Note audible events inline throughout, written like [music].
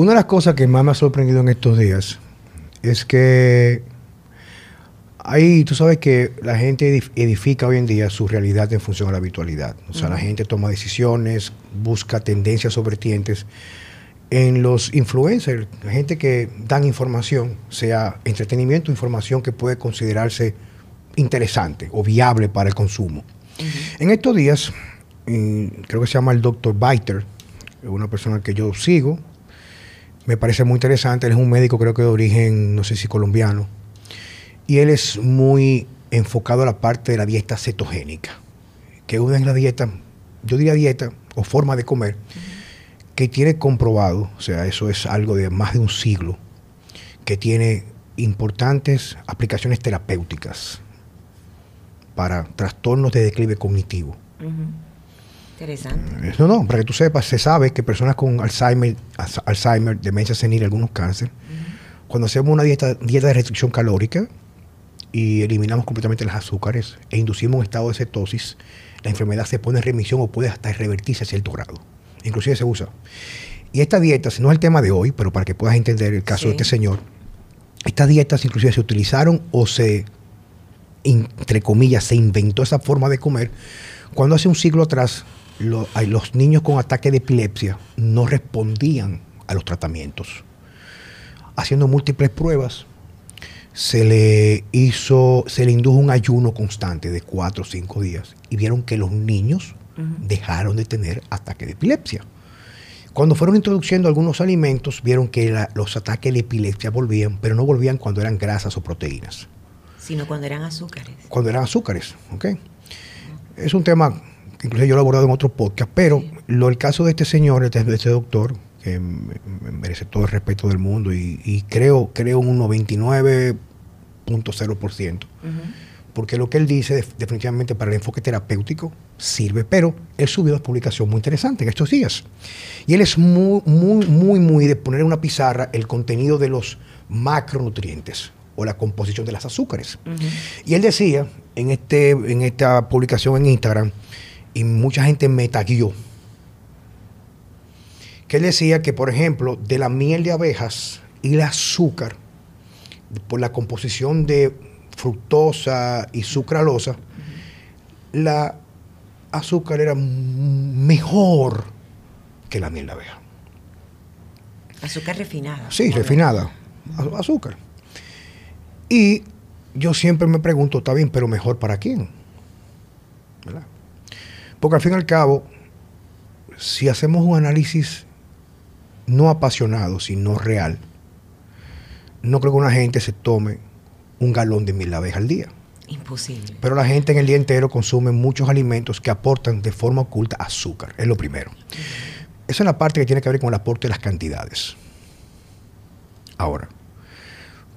Una de las cosas que más me ha sorprendido en estos días es que ahí tú sabes que la gente edifica hoy en día su realidad en función a la habitualidad. O sea, la gente toma decisiones, busca tendencias o vertientes en los influencers, la gente que dan información, sea entretenimiento, información que puede considerarse interesante o viable para el consumo. En estos días, creo que se llama el doctor Biter, una persona que yo sigo, me parece muy interesante, él es un médico creo que de origen, no sé si colombiano, y él es muy enfocado a la parte de la dieta cetogénica, que una es la dieta, yo diría dieta o forma de comer, que tiene comprobado, o sea, eso es algo de más de un siglo, que tiene importantes aplicaciones terapéuticas para trastornos de declive cognitivo. Interesante. No, no, para que tú sepas, se sabe que personas con Alzheimer, Alzheimer demencia senil, algunos cáncer, cuando hacemos una dieta, dieta de restricción calórica y eliminamos completamente los azúcares e inducimos un estado de cetosis, la enfermedad se pone en remisión o puede hasta revertirse a cierto grado. Inclusive se usa. Y esta dieta, no es el tema de hoy, pero para que puedas entender el caso de este señor, estas dietas inclusive se utilizaron o se entre comillas, se inventó esa forma de comer, cuando hace un siglo atrás los niños con ataque de epilepsia no respondían a los tratamientos. Haciendo múltiples pruebas, se le hizo, se le indujo un ayuno constante de cuatro o cinco días y vieron que los niños dejaron de tener ataque de epilepsia. Cuando fueron introduciendo algunos alimentos, vieron que los ataques de epilepsia volvían, pero no volvían cuando eran grasas o proteínas sino cuando eran azúcares. Cuando eran azúcares, ¿ok? Es un tema incluso yo lo he abordado en otro podcast, pero lo, el caso de este señor, de este, doctor, que merece todo el respeto del mundo y, creo, creo un 99.0%, porque lo que él dice definitivamente para el enfoque terapéutico sirve, pero él subió una publicación muy interesante en estos días. Y él es muy, muy, muy, muy de poner en una pizarra el contenido de los macronutrientes o la composición de las azúcares. Y él decía en, este, en esta publicación en Instagram, y mucha gente me taguió, que él decía que, por ejemplo, de la miel de abejas y el azúcar, por la composición de fructosa y sucralosa, la azúcar era mejor que la miel de abeja. Azúcar refinada. Sí, refinada. Azúcar. Y yo siempre me pregunto, está bien, pero mejor para quién. ¿verdad? Porque al fin y al cabo, si hacemos un análisis no apasionado, sino real, no creo que una gente se tome un galón de mil abejas al día. Imposible. Pero la gente en el día entero consume muchos alimentos que aportan de forma oculta azúcar, es lo primero. Esa es la parte que tiene que ver con el aporte de las cantidades. Ahora,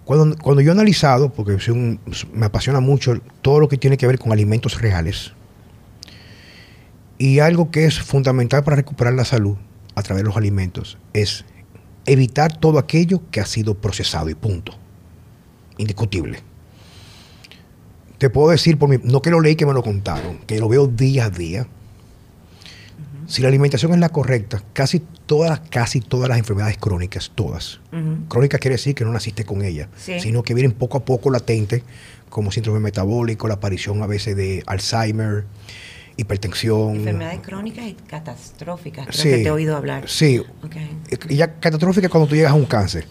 cuando, yo he analizado, porque me apasiona mucho todo lo que tiene que ver con alimentos reales, y algo que es fundamental para recuperar la salud a través de los alimentos es evitar todo aquello que ha sido procesado y punto. Indiscutible. Te puedo decir, por mi, no que lo leí, que me lo contaron, que lo veo día a día. Si la alimentación es la correcta, casi todas, casi todas las enfermedades crónicas, todas. Crónica quiere decir que no naciste con ella, sino que vienen poco a poco latente, como síndrome metabólico, la aparición a veces de Alzheimer, hipertensión. Enfermedades crónicas y catastróficas, creo que te he oído hablar. Sí. Y ya catastrófica cuando tú llegas a un cáncer.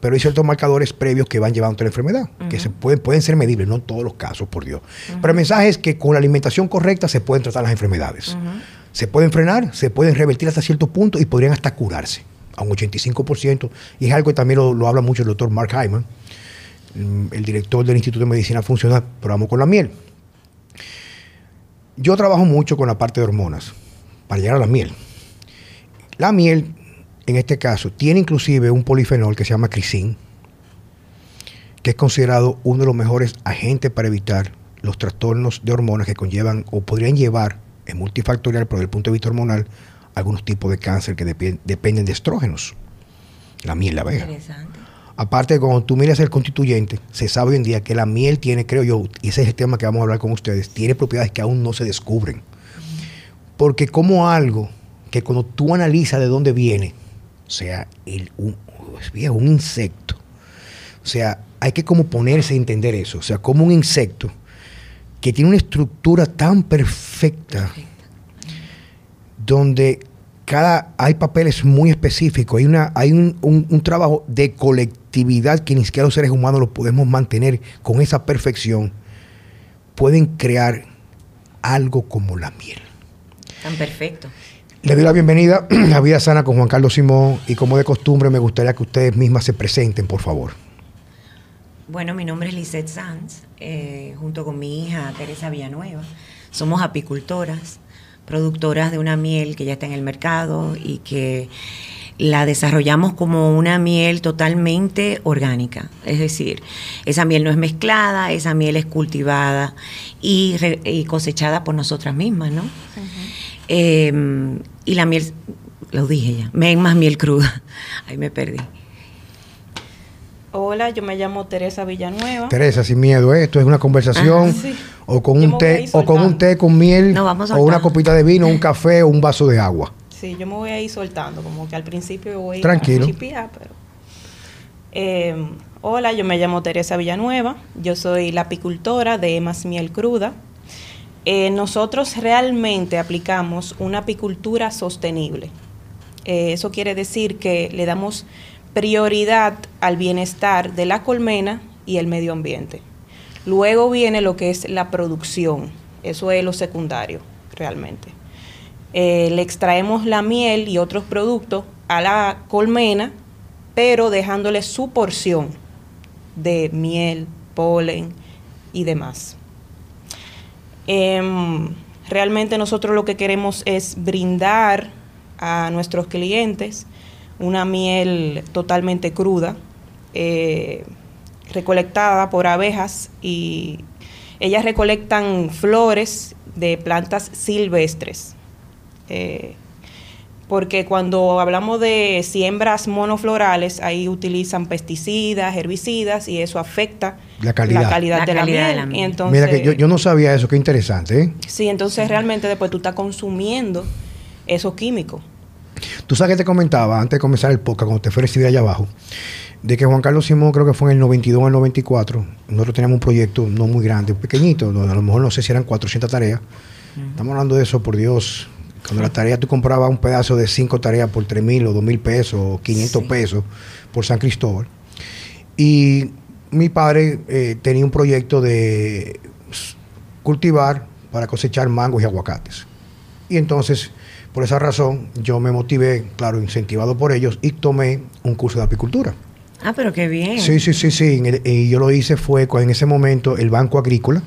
Pero hay ciertos marcadores previos que van llevando a la enfermedad, que se pueden, pueden ser medibles, no en todos los casos, por Dios. Pero el mensaje es que con la alimentación correcta se pueden tratar las enfermedades se pueden frenar, se pueden revertir hasta cierto punto y podrían hasta curarse a un 85%. Y es algo que también lo, habla mucho el doctor Mark Hyman, mm, el director del Instituto de Medicina Funcional, pero vamos con la miel. Yo trabajo mucho con la parte de hormonas para llegar a la miel. La miel, en este caso, tiene inclusive un polifenol que se llama crisin, que es considerado uno de los mejores agentes para evitar los trastornos de hormonas que conllevan o podrían llevar es multifactorial, pero desde el punto de vista hormonal, algunos tipos de cáncer que dependen de estrógenos. La miel, la abeja. Aparte, cuando tú miras el constituyente, se sabe hoy en día que la miel tiene, creo yo, y ese es el tema que vamos a hablar con ustedes, tiene propiedades que aún no se descubren. Porque como algo que cuando tú analizas de dónde viene, O sea, el, un, un insecto. O sea, hay que como ponerse a entender eso. O sea, como un insecto que tiene una estructura tan perfecta, donde cada hay papeles muy específicos, hay una hay un, un, trabajo de que ni siquiera los seres humanos lo podemos mantener con esa perfección, pueden crear algo como la miel. Tan perfecto. Le doy la bienvenida [clears throat] a Vida Sana con Juan Carlos Simón y como de costumbre me gustaría que ustedes mismas se presenten, por favor. Bueno, mi nombre es Lisette Sanz, eh, junto con mi hija Teresa Villanueva. Somos apicultoras, productoras de una miel que ya está en el mercado y que la desarrollamos como una miel totalmente orgánica. Es decir, esa miel no es mezclada, esa miel es cultivada y, cosechada por nosotras mismas, ¿no? Em, y la miel, lo dije ya, me más miel cruda. [laughs] Ahí me perdí. Hola, yo me llamo Teresa Villanueva. Teresa, sin miedo, ¿eh? esto es una conversación ah, o con un té o con un té con miel o una copita de vino, un [laughs] café o un vaso de agua. Sí, yo me voy a ir soltando, como que al principio voy Tranquilo. a chipiar, pero em, hola, yo me llamo Teresa Villanueva, yo soy la apicultora de Emas Miel Cruda. Eh, nosotros realmente aplicamos una apicultura sostenible. Eh, eso quiere decir que le damos prioridad al bienestar de la colmena y el medio ambiente. Luego viene lo que es la producción, eso es lo secundario realmente. Eh, le extraemos la miel y otros productos a la colmena, pero dejándole su porción de miel, polen y demás. Em, realmente nosotros lo que queremos es brindar a nuestros clientes una miel totalmente cruda, eh, recolectada por abejas y ellas recolectan flores de plantas silvestres. Eh, porque cuando hablamos de siembras monoflorales, ahí utilizan pesticidas, herbicidas y eso afecta la calidad, de, la miel. Mira que yo, no sabía eso, qué interesante. ¿eh? Sí, entonces realmente después tú estás consumiendo esos químicos. Tú sabes que te comentaba antes de comenzar el podcast, cuando te fue recibir allá abajo, de que Juan Carlos Simón, creo que fue en el 92 o el 94, nosotros teníamos un proyecto no muy grande, pequeñito, donde a lo mejor no sé si eran 400 tareas. Estamos hablando de eso, por Dios. Cuando la tarea tú comprabas un pedazo de 5 tareas por 3 mil o 2 mil pesos o 500 pesos por San Cristóbal. Y mi padre eh, tenía un proyecto de cultivar para cosechar mangos y aguacates. Y entonces por esa razón, yo me motivé, claro, incentivado por ellos, y tomé un curso de apicultura. Ah, pero qué bien. Sí, sí, sí, sí. Y yo lo hice fue en ese momento el Banco Agrícola.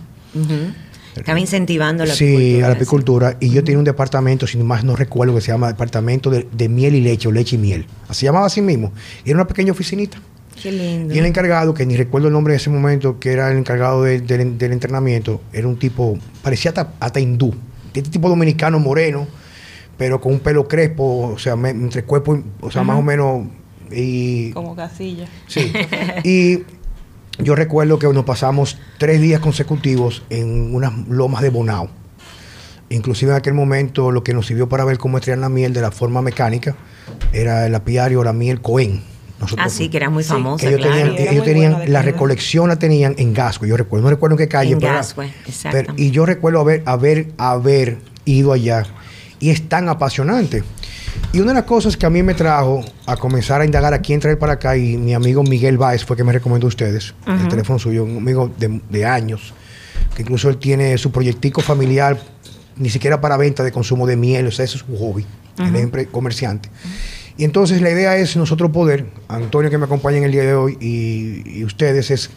Estaba incentivando la apicultura. Sí, a la apicultura. Y yo tenía un departamento, sin más no recuerdo, que se llama Departamento de, Miel y Leche, o Leche y Miel. Así llamaba así mismo. Y era una pequeña oficinita. Qué lindo. Y el encargado, que ni recuerdo el nombre de ese momento, que era el encargado del entrenamiento, era un tipo, parecía hasta, hasta hindú. Este tipo dominicano moreno pero con un pelo crespo, o sea, entre cuerpo, o sea, más o menos. Y, Como casilla. Sí. [laughs] y yo recuerdo que nos pasamos tres días consecutivos en unas lomas de Bonao. Inclusive en aquel momento lo que nos sirvió para ver cómo extraían la miel de la forma mecánica era el apiario, la miel Cohen. ah, sí, que era muy famosa. ellos tenían, ellos tenían la recolección la tenían en Gasco. Yo recuerdo, no recuerdo en qué calle. En Gasco, exacto. y yo recuerdo haber, haber, haber ido allá y es tan apasionante. Y una de las cosas que a mí me trajo a comenzar a indagar a quién traer para acá, y mi amigo Miguel Báez fue que me recomendó a ustedes, el teléfono suyo, un amigo de, años, que incluso él tiene su proyectico familiar, ni siquiera para venta de consumo de miel, o sea, eso es un hobby, es comerciante. Y entonces la idea es nosotros poder, Antonio que me acompaña en el día de hoy y, y ustedes, es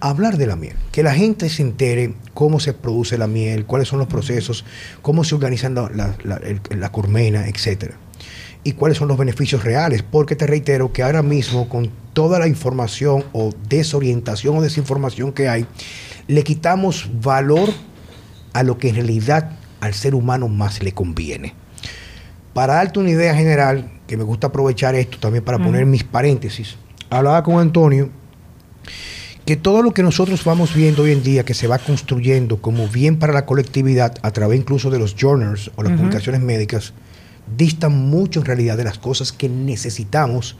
hablar de la miel, que la gente se entere cómo se produce la miel, cuáles son los procesos, cómo se organizan la, la, la, colmena, etcétera. Y cuáles son los beneficios reales, porque te reitero que ahora mismo con toda la información o desorientación o desinformación que hay, le quitamos valor a lo que en realidad al ser humano más le conviene. Para darte una idea general, que me gusta aprovechar esto también para poner mis paréntesis, hablaba con Antonio que todo lo que nosotros vamos viendo hoy en día, que se va construyendo como bien para la colectividad, a través incluso de los journals o las publicaciones médicas, distan mucho en realidad de las cosas que necesitamos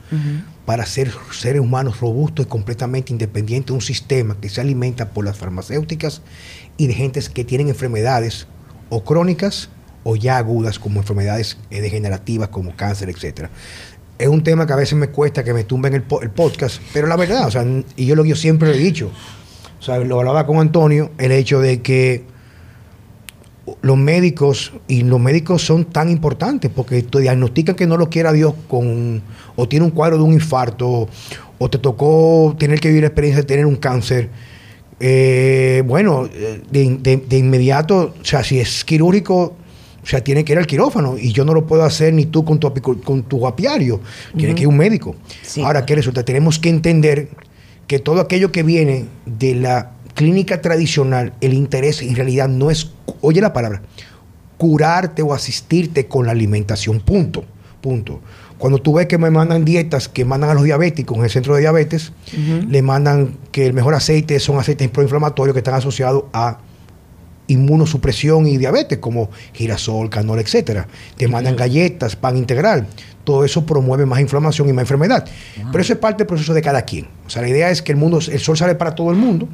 para ser seres humanos robustos y completamente independientes de un sistema que se alimenta por las farmacéuticas y de gentes que tienen enfermedades o crónicas o ya agudas como enfermedades eh, degenerativas como cáncer, etcétera. Es un tema que a veces me cuesta que me tumben el, el podcast, pero la verdad, o sea, y yo lo que yo siempre lo he dicho, o sea, lo hablaba con Antonio, el hecho de que los médicos, y los médicos son tan importantes porque te diagnostican que no lo quiera Dios con, o tiene un cuadro de un infarto, o te tocó tener que vivir la experiencia de tener un cáncer. Eh, bueno, de, de, inmediato, o sea, si es quirúrgico, o sea, tiene que ir al quirófano y yo no lo puedo hacer ni tú con tu, con tu apiario, tiene que ir un médico. Ahora, ¿qué resulta? Tenemos que entender que todo aquello que viene de la clínica tradicional, el interés en realidad no es, oye la palabra, curarte o asistirte con la alimentación, punto, punto. Cuando tú ves que me mandan dietas que mandan a los diabéticos en el centro de diabetes, le mandan que el mejor aceite son aceites proinflamatorios que están asociados a inmunosupresión y diabetes, como girasol, canola, etcétera. Te mandan galletas, pan integral. Todo eso promueve más inflamación y más enfermedad. Pero eso es parte del proceso de cada quien. O sea, la idea es que el mundo, el sol sale para todo el mundo.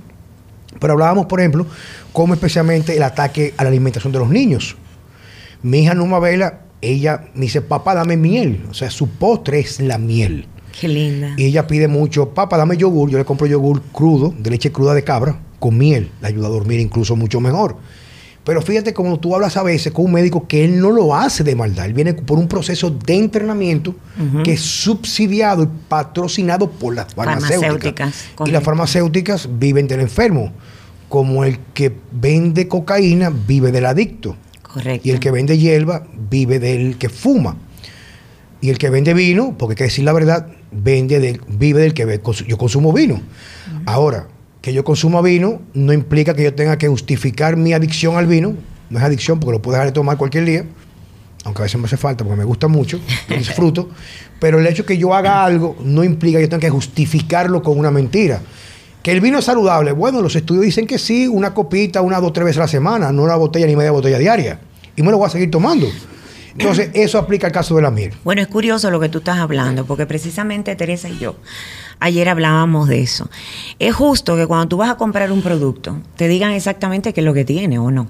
Pero hablábamos, por ejemplo, como especialmente el ataque a la alimentación de los niños. Mi hija Numa Vela, ella me dice, papá, dame miel. O sea, su postre es la miel. Qué linda. Y ella pide mucho, papá, dame yogur. Yo le compro yogur crudo, de leche cruda de cabra, con miel. Le ayuda a dormir incluso mucho mejor. Pero fíjate como tú hablas a veces con un médico que él no lo hace de maldad. Él viene por un proceso de entrenamiento que es subsidiado y patrocinado por las farmacéuticas. y las farmacéuticas viven del enfermo. Como el que vende cocaína vive del adicto. Correcto. Y el que vende hierba vive del que fuma. Y el que vende vino, porque hay que decir la verdad, vende del, vive del que yo consumo vino. Ahora, que yo consuma vino no implica que yo tenga que justificar mi adicción al vino. No es adicción porque lo puedo dejar de tomar cualquier día, aunque a veces me hace falta porque me gusta mucho, lo disfruto. [laughs] Pero el hecho de que yo haga algo no implica que yo tenga que justificarlo con una mentira. Que el vino es saludable. Bueno, los estudios dicen que sí, una copita, una, dos, tres veces a la semana, no una botella ni media botella diaria. Y me lo voy a seguir tomando. Entonces, eso aplica al caso de la miel. Bueno, es curioso lo que tú estás hablando, porque precisamente Teresa y yo ayer hablábamos de eso. Es justo que cuando tú vas a comprar un producto, te digan exactamente qué es lo que tiene o no.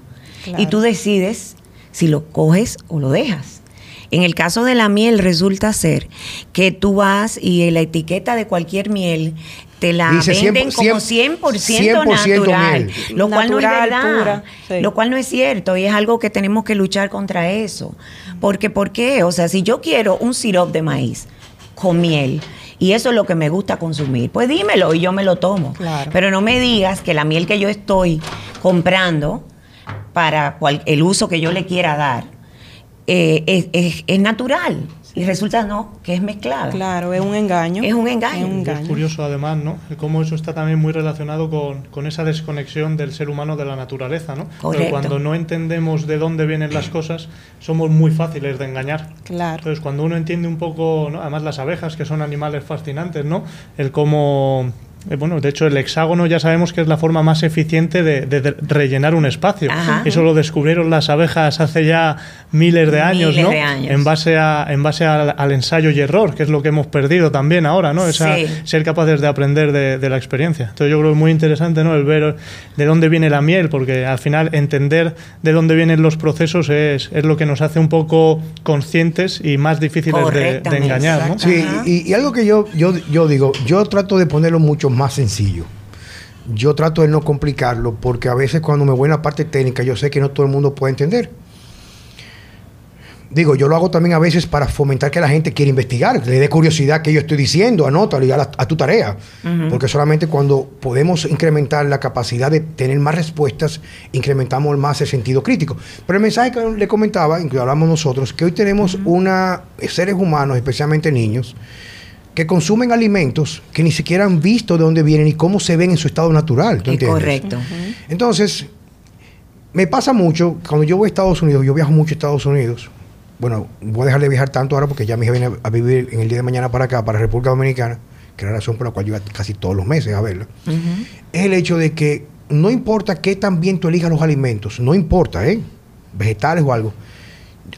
Y tú decides si lo coges o lo dejas. En el caso de la miel resulta ser que tú vas y la etiqueta de cualquier miel te la venden como 100%, natural, lo cual no es verdad, lo cual no es cierto y es algo que tenemos que luchar contra eso. Porque ¿por qué? O sea, si yo quiero un sirop de maíz con miel, y eso es lo que me gusta consumir. Pues dímelo y yo me lo tomo. Pero no me digas que la miel que yo estoy comprando para el uso que yo le quiera dar eh, es, natural. Y resulta no, que es mezclada. Claro, es un engaño. Es un engaño. Es, curioso además, ¿no? Cómo eso está también muy relacionado con, esa desconexión del ser humano de la naturaleza, ¿no? Pero cuando no entendemos de dónde vienen las cosas, somos muy fáciles de engañar. Claro. Entonces, cuando uno entiende un poco, además las abejas, que son animales fascinantes, ¿no? El cómo bueno, de hecho, el hexágono ya sabemos que es la forma más eficiente de, rellenar un espacio. Eso lo descubrieron las abejas hace ya miles de años, ¿no? En base, a, en base al, ensayo y error, que es lo que hemos perdido también ahora, ¿no? Esa, Ser capaces de aprender de, la experiencia. Entonces, yo creo que es muy interesante, ¿no? El ver de dónde viene la miel, porque al final entender de dónde vienen los procesos es, es lo que nos hace un poco conscientes y más difíciles de, engañar, ¿no? Sí, y, y, algo que yo, yo, yo digo, yo trato de ponerlo mucho más sencillo. Yo trato de no complicarlo porque a veces cuando me voy en la parte técnica yo sé que no todo el mundo puede entender. Digo, yo lo hago también a veces para fomentar que la gente quiera investigar, le dé curiosidad que yo estoy diciendo, anótalo y a, a tu tarea. Porque solamente cuando podemos incrementar la capacidad de tener más respuestas, incrementamos más el sentido crítico. Pero el mensaje que le comentaba, incluso hablamos nosotros, que hoy tenemos una, seres humanos, especialmente niños, que consumen alimentos que ni siquiera han visto de dónde vienen y cómo se ven en su estado natural. correcto. Entonces, me pasa mucho, cuando yo voy a Estados Unidos, yo viajo mucho a Estados Unidos, bueno, voy a dejar de viajar tanto ahora porque ya mi hija viene a vivir en el día de mañana para acá, para República Dominicana, que es la razón por la cual yo iba casi todos los meses a verla, es el hecho de que no importa qué tan bien tú elijas los alimentos, no importa, ¿eh? vegetales o algo,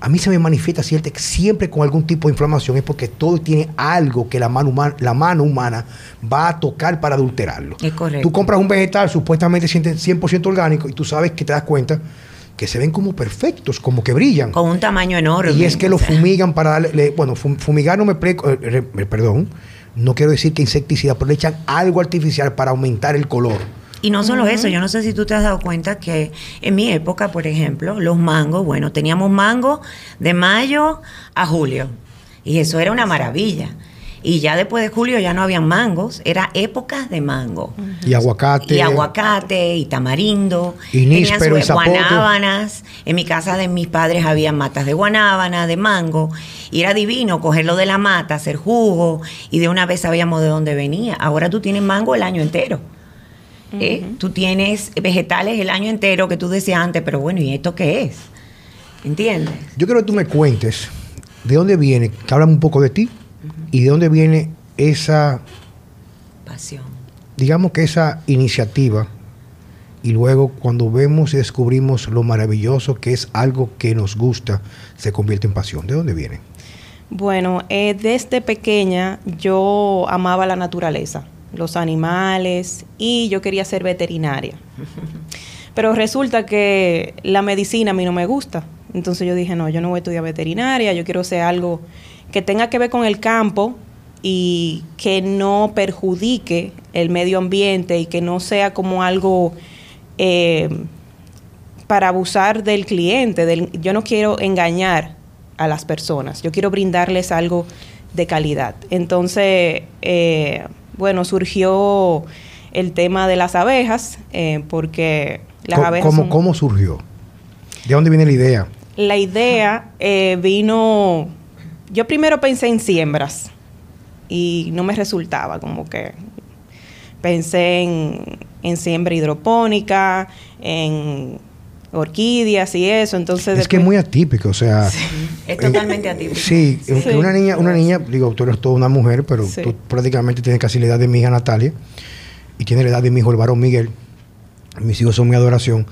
a mí se me manifiesta siempre con algún tipo de inflamación, es porque todo tiene algo que la mano, humana, la mano humana va a tocar para adulterarlo. Es correcto. Tú compras un vegetal supuestamente 100% orgánico y tú sabes que te das cuenta que se ven como perfectos, como que brillan. Con un tamaño enorme. Y es que lo fumigan para darle, bueno, fumigar no me, eh, perdón, no quiero decir que insecticida, pero le echan algo artificial para aumentar el color. Y no solo eso, yo no sé si tú te has dado cuenta que en mi época, por ejemplo, los mangos, bueno, teníamos mango de mayo a julio. Y eso era una maravilla. Y ya después de julio ya no habían mangos, era épocas de mango. Y aguacate. Y aguacate, y tamarindo. Y níspero, y guanábanas. En mi casa de mis padres había matas de guanábana, de mango. Y era divino cogerlo de la mata, hacer jugo. Y de una vez sabíamos de dónde venía. Ahora tú tienes mango el año entero. ¿Eh? Tú tienes vegetales el año entero que tú decías antes, pero bueno, ¿y esto qué es? ¿Entiendes? Yo quiero que tú me cuentes de dónde viene, que hablamos un poco de ti, y de dónde viene esa pasión. Digamos que esa iniciativa, y luego cuando vemos y descubrimos lo maravilloso que es algo que nos gusta, se convierte en pasión. ¿De dónde viene? Bueno, eh, desde pequeña yo amaba la naturaleza los animales y yo quería ser veterinaria. Pero resulta que la medicina a mí no me gusta. Entonces yo dije, no, yo no voy a estudiar veterinaria, yo quiero ser algo que tenga que ver con el campo y que no perjudique el medio ambiente y que no sea como algo eh, para abusar del cliente. Del, yo no quiero engañar a las personas, yo quiero brindarles algo de calidad. Entonces, eh, bueno, surgió el tema de las abejas, eh, porque las ¿Cómo, abejas... ¿cómo, surgió? ¿De dónde viene la idea? La idea eh, vino... Yo primero pensé en siembras y no me resultaba, como que pensé en, en siembra hidropónica, en orquídeas y eso, entonces... Es que es muy atípico, o sea... es totalmente atípico. Sí, una niña, una niña, digo, tú eres toda una mujer, pero tú prácticamente tienes casi la edad de mi hija Natalia y tienes la edad de mi hijo el varón Miguel. Mis hijos son mi adoración.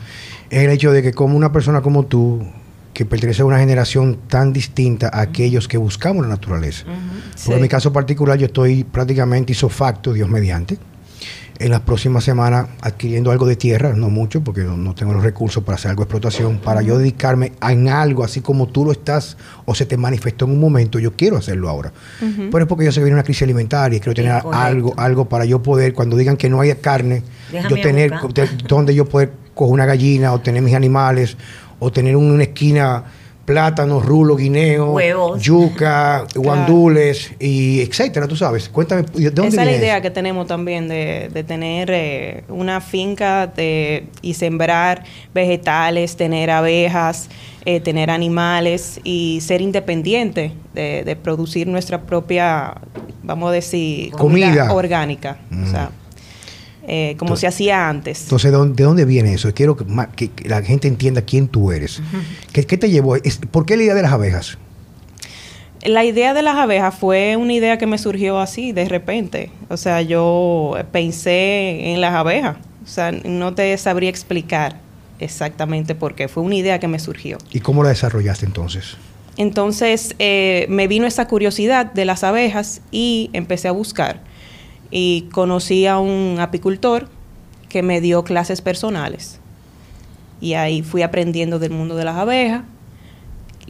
Es el hecho de que como una persona como tú, que pertenece a una generación tan distinta a aquellos que buscamos la naturaleza. Por en mi caso particular, yo estoy prácticamente isofacto, Dios mediante en las próximas semanas adquiriendo algo de tierra, no mucho, porque no, tengo los recursos para hacer algo de explotación, para yo dedicarme en algo, así como tú lo estás o se te manifestó en un momento, yo quiero hacerlo ahora. Pero es porque yo sé que viene una crisis alimentaria y quiero tener algo, algo para yo poder, cuando digan que no haya carne, yo tener donde yo poder coger una gallina o tener mis animales o tener una esquina plátanos, rulo, guineo, yuca, guandules y etcétera, tú sabes. Cuéntame, ¿de dónde Esa es la idea que tenemos también de, tener eh, una finca de, y sembrar vegetales, tener abejas, eh, tener animales y ser independiente de, producir nuestra propia, vamos a decir, comida, orgánica. O sea, mm. Eh, como se hacía antes. Entonces, ¿de dónde, viene eso? Quiero que, la gente entienda quién tú eres. ¿Qué, te llevó? ¿Por qué la idea de las abejas? La idea de las abejas fue una idea que me surgió así, de repente. O sea, yo pensé en las abejas. O sea, no te sabría explicar exactamente por qué. Fue una idea que me surgió. ¿Y cómo la desarrollaste entonces? Entonces, eh, me vino esa curiosidad de las abejas y empecé a buscar y conocí a un apicultor que me dio clases personales. Y ahí fui aprendiendo del mundo de las abejas.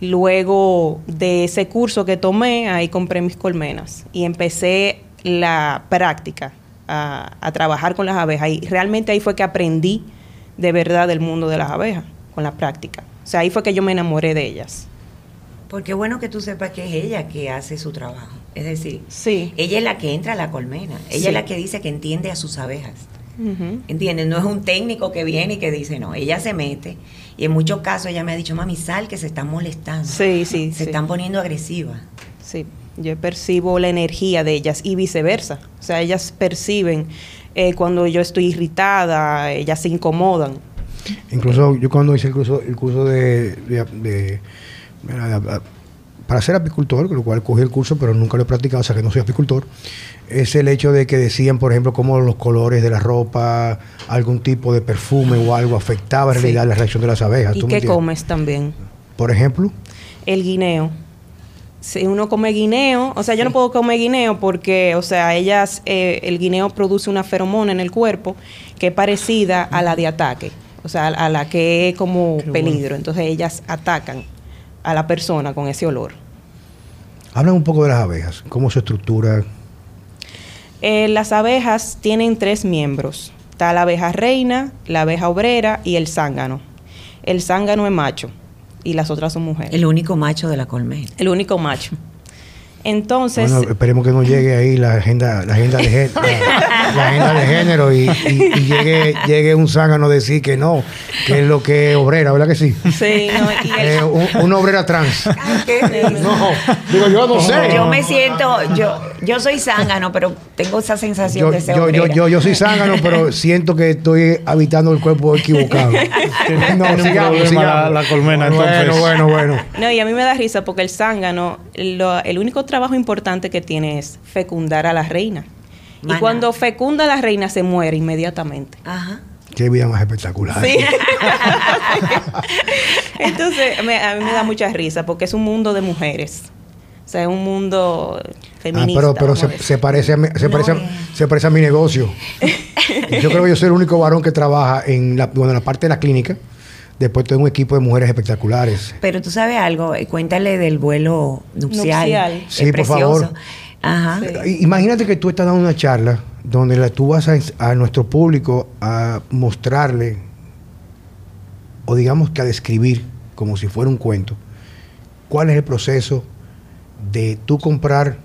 Luego de ese curso que tomé, ahí compré mis colmenas y empecé la práctica a, trabajar con las abejas. Y realmente ahí fue que aprendí de verdad del mundo de las abejas, con la práctica. O sea, ahí fue que yo me enamoré de ellas. Porque bueno que tú sepas que es ella que hace su trabajo. Es decir, sí. ella es la que entra a la colmena. Ella es la que dice que entiende a sus abejas. ¿Entiendes? No es un técnico que viene y que dice, no, ella se mete. Y en muchos casos ella me ha dicho, mami, sal que se están molestando. Sí, sí. Se están poniendo agresivas. Sí, yo percibo la energía de ellas y viceversa. O sea, ellas perciben eh, cuando yo estoy irritada, ellas se incomodan. Incluso yo cuando hice el curso, el curso de para ser apicultor, con lo cual cogí el curso, pero nunca lo he practicado, o sea que no soy apicultor, es el hecho de que decían, por ejemplo, cómo los colores de la ropa, algún tipo de perfume o algo afectaba en realidad la reacción de las abejas. ¿Y qué comes también? Por ejemplo. El guineo. Si uno come guineo, o sea, yo no puedo comer guineo porque, o sea, ellas, eh, el guineo produce una feromona en el cuerpo que es parecida a la de ataque, o sea, a la que es como peligro. Entonces ellas atacan a la persona con ese olor. Hablan un poco de las abejas, cómo se estructura. Eh, las abejas tienen tres miembros. Está la abeja reina, la abeja obrera y el zángano. El zángano es macho y las otras son mujeres. El único macho de la colmena. El único macho. Entonces. Bueno, esperemos que no llegue ahí la agenda, la agenda de género, [laughs] la, agenda de género y, llegue, llegue un zángano a decir que no, que es lo que es obrera, ¿verdad que sí? Sí, no, [laughs] eh, una obrera trans. no, digo, yo no sé. Yo me siento, yo, yo soy zángano, pero tengo esa sensación de ser yo, yo, yo, yo, soy zángano, pero [laughs] siento que estoy habitando el cuerpo equivocado. no, sigamos, sigamos. La, colmena, entonces. Bueno, bueno, bueno. No, y a mí me da risa porque el zángano, lo, el único trabajo importante que tiene es fecundar a la reina. Y cuando fecunda a la reina se muere inmediatamente. Ajá. Qué vida más espectacular. Sí. [laughs] Entonces, a mí me da mucha risa porque es un mundo de mujeres. O sea, es un mundo feminista. Ah, pero pero se, parece a mi, se, parece se parece a mi negocio. [laughs] yo creo que yo soy el único varón que trabaja en la, bueno, en la parte de la clínica. Después tengo un equipo de mujeres espectaculares. Pero tú sabes algo, eh, cuéntale del vuelo nupcial. Sí, por favor. Ajá. Imagínate que tú estás dando una charla donde tú vas a, nuestro público a mostrarle, o digamos que a describir, como si fuera un cuento, cuál es el proceso de tú comprar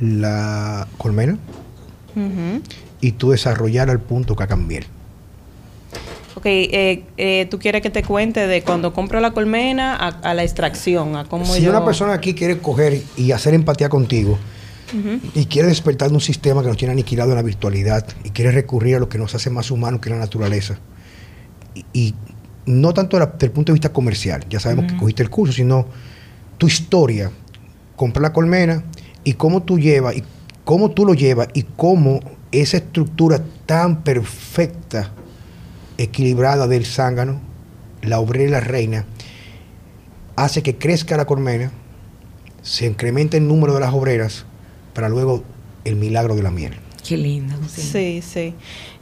la colmena y tú desarrollar al punto cacambiel. Ok, eh, eh, tú quieres que te cuente de cuando compro la colmena a, la extracción, a cómo si una persona aquí quiere coger y hacer empatía contigo y quiere despertar un sistema que nos tiene aniquilado en la virtualidad y quiere recurrir a lo que nos hace más humanos que la naturaleza y, no tanto desde el punto de vista comercial, ya sabemos que cogiste el curso, sino tu historia, compra la colmena y cómo tú llevas y cómo tú lo llevas y cómo esa estructura tan perfecta equilibrada del zángano, la obrera y la reina, hace que crezca la colmena, se incremente el número de las obreras, para luego el milagro de la miel. Qué lindo. Sí, sí.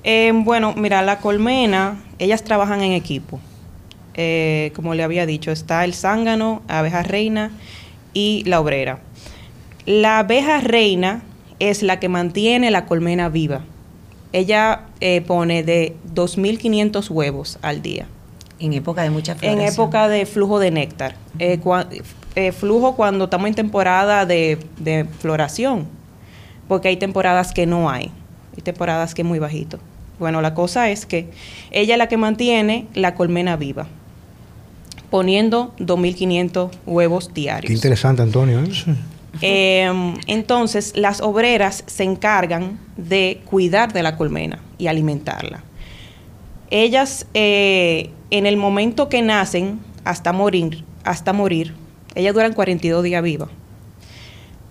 Eh, bueno, mira, la colmena, ellas trabajan en equipo. Eh, como le había dicho, está el zángano, abeja reina y la obrera. La abeja reina es la que mantiene la colmena viva ella eh, pone de 2.500 huevos al día. En época de mucha floración. En época de flujo de néctar. Eh, eh, flujo cuando estamos en temporada de, floración, porque hay temporadas que no hay, hay temporadas que es muy bajito. Bueno, la cosa es que ella es la que mantiene la colmena viva, poniendo 2.500 huevos diarios. Qué interesante, Antonio. Em, entonces, las obreras se encargan de cuidar de la colmena y alimentarla. Ellas, eh, en el momento que nacen, hasta morir, hasta morir, ellas duran 42 días vivas.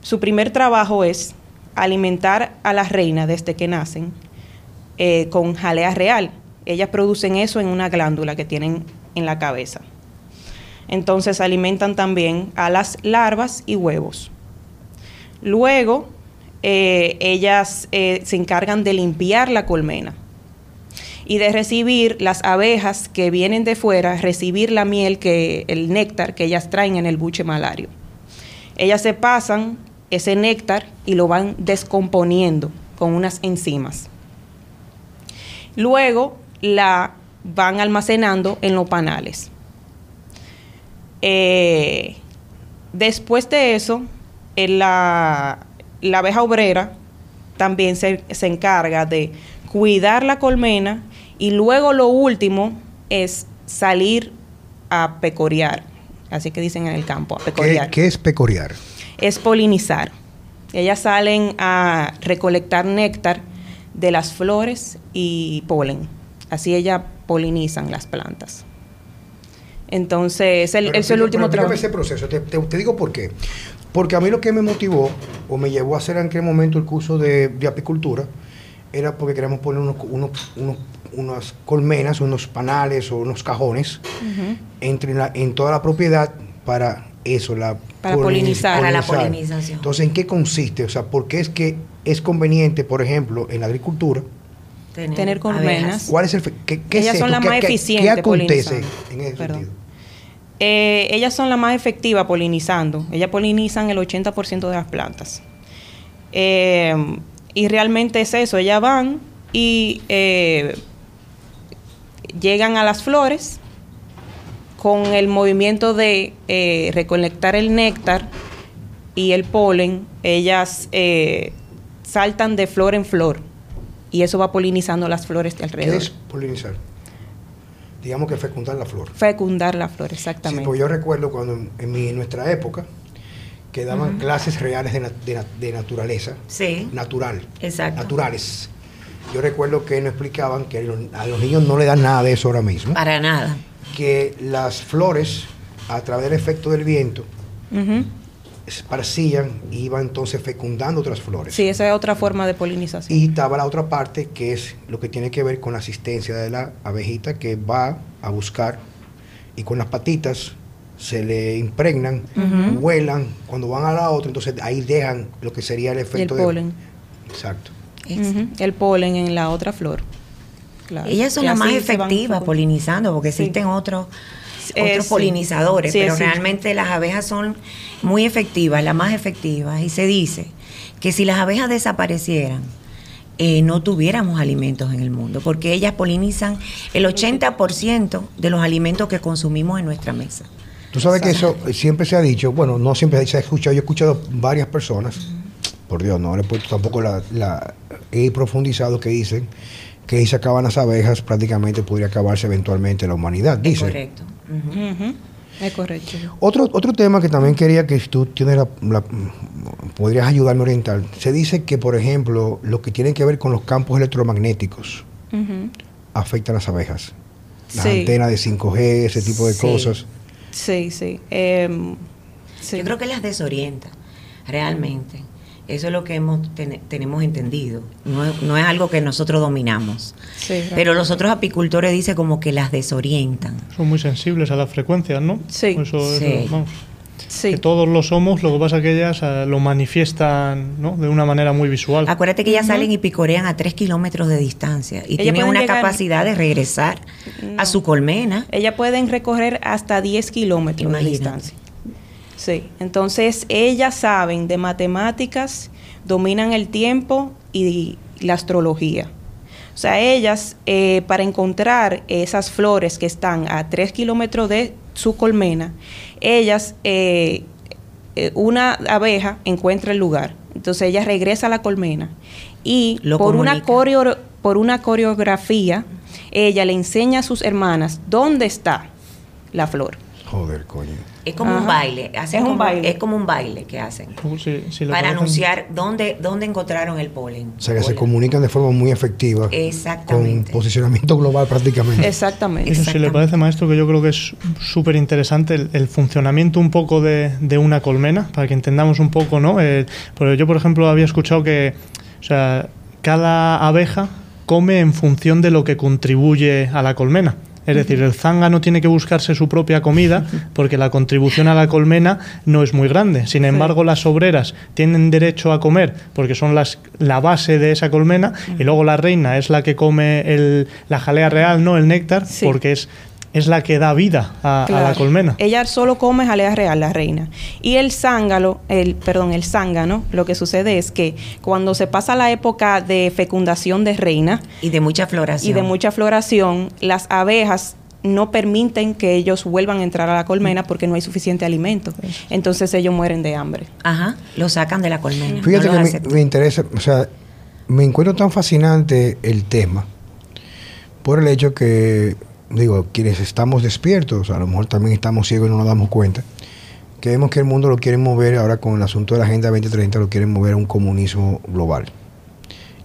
Su primer trabajo es alimentar a la reina desde que nacen eh, con jalea real. Ellas producen eso en una glándula que tienen en la cabeza. Entonces alimentan también a las larvas y huevos. Luego, eh, ellas eh, se encargan de limpiar la colmena y de recibir las abejas que vienen de fuera, recibir la miel, que el néctar que ellas traen en el buche malario. Ellas se pasan ese néctar y lo van descomponiendo con unas enzimas. Luego la van almacenando en los panales. Eh, después de eso, la, la abeja obrera también se, encarga de cuidar la colmena y luego lo último es salir a pecorear, así que dicen en el campo, a pecorear. ¿Qué, es pecorear? Es polinizar. Ellas salen a recolectar néctar de las flores y polen. Así ellas polinizan las plantas. Entonces, el, es el último trabajo. ese proceso. Te, te, digo por qué. Porque a mí lo que me motivó o me llevó a hacer en aquel momento el curso de, apicultura era porque queríamos poner unos, unas colmenas, unos panales o unos cajones entre en toda la propiedad para eso, la para polinizar. Para la polinización. Entonces, ¿en qué consiste? O sea, ¿por qué es que es conveniente, por ejemplo, en la agricultura, tener, colmenas? ¿Cuál es el qué, ellas son las más eficientes. ¿Qué acontece en ese sentido? Eh, ellas son las más efectivas polinizando. Ellas polinizan el 80% de las plantas. Eh, y realmente es eso. Ellas van y eh, llegan a las flores con el movimiento de eh, recolectar el néctar y el polen, ellas eh, saltan de flor en flor y eso va polinizando las flores de alrededor. ¿Qué es polinizar? Digamos que fecundar la flor. Fecundar la flor, exactamente. Sí, pues yo recuerdo cuando en, nuestra época que daban clases reales de, naturaleza. Sí. Natural. Exacto. Naturales. Yo recuerdo que nos explicaban que a los niños no le dan nada de eso ahora mismo. Para nada que las flores, a través del efecto del viento, esparcían y iban entonces fecundando otras flores. Sí, esa es otra forma de polinización. Y estaba la otra parte que es lo que tiene que ver con la asistencia de la abejita que va a buscar y con las patitas se le impregnan, vuelan, cuando van a la otra, entonces ahí dejan lo que sería el efecto el polen. Exacto. El polen en la otra flor. Ellas son las más efectivas polinizando, porque existen otros otros polinizadores, pero realmente las abejas son muy efectivas, las más efectivas, y se dice que si las abejas desaparecieran, eh, no tuviéramos alimentos en el mundo, porque ellas polinizan el 80% de los alimentos que consumimos en nuestra mesa. Tú sabes que eso siempre se ha dicho, bueno, no siempre se ha escuchado, yo he escuchado varias personas, por Dios, no le he puesto tampoco la, la he profundizado que dicen que se acaban las abejas, prácticamente podría acabarse eventualmente la humanidad, dice. Es correcto. Es correcto. Otro, otro tema que también quería que tú tienes la, podrías ayudarme a orientar. Se dice que, por ejemplo, lo que tiene que ver con los campos electromagnéticos afecta a las abejas. Las antenas de 5G, ese tipo de cosas. Sí, em, sí. Yo creo que las desorienta, realmente. Eso es lo que hemos tenemos entendido. No, es algo que nosotros dominamos. Pero los otros apicultores dicen como que las desorientan. Son muy sensibles a las frecuencias, ¿no? Sí. Que todos lo somos, lo que pasa es que ellas eh, lo manifiestan ¿no? de una manera muy visual. Acuérdate que ellas salen y picorean a tres kilómetros de distancia y tienen una capacidad de regresar a su colmena. Ellas pueden recorrer hasta 10 kilómetros de distancia. Sí, entonces ellas saben de matemáticas, dominan el tiempo y la astrología. O sea, ellas, eh, para encontrar esas flores que están a tres kilómetros de su colmena, ellas, eh, eh, una abeja encuentra el lugar. Entonces ella regresa a la colmena y por una, por una coreografía, ella le enseña a sus hermanas dónde está la flor. Joder, coño. Es como un baile. es un baile. Es como un baile que hacen. para anunciar dónde, dónde encontraron el polen. O sea, que se comunican de forma muy efectiva. Exactamente. Con posicionamiento global prácticamente. Exactamente. Eso si le parece, maestro, que yo creo que es súper interesante el, funcionamiento un poco de, una colmena, para que entendamos un poco, ¿no? Eh, porque yo, por ejemplo, había escuchado que, o sea, cada abeja come en función de lo que contribuye a la colmena. Es decir, el zángano tiene que buscarse su propia comida porque la contribución a la colmena no es muy grande. Sin embargo, las obreras tienen derecho a comer porque son las, la base de esa colmena y luego la reina es la que come el, la jalea real, no el néctar, porque es es la que da vida a, la colmena. Ella solo come jalea real, la reina. Y el zángalo, el, perdón, el zángano, lo que sucede es que cuando se pasa la época de fecundación de reina y de mucha floración y de mucha floración, las abejas no permiten que ellos vuelvan a entrar a la colmena porque no hay suficiente alimento. Entonces ellos mueren de hambre. Ajá, lo sacan de la colmena. Fíjate que me, interesa, o sea, me encuentro tan fascinante el tema por el hecho que digo, quienes estamos despiertos, a lo mejor también estamos ciegos y no nos damos cuenta, que vemos que el mundo lo quiere mover ahora con el asunto de la Agenda 2030, lo quieren mover a un comunismo global.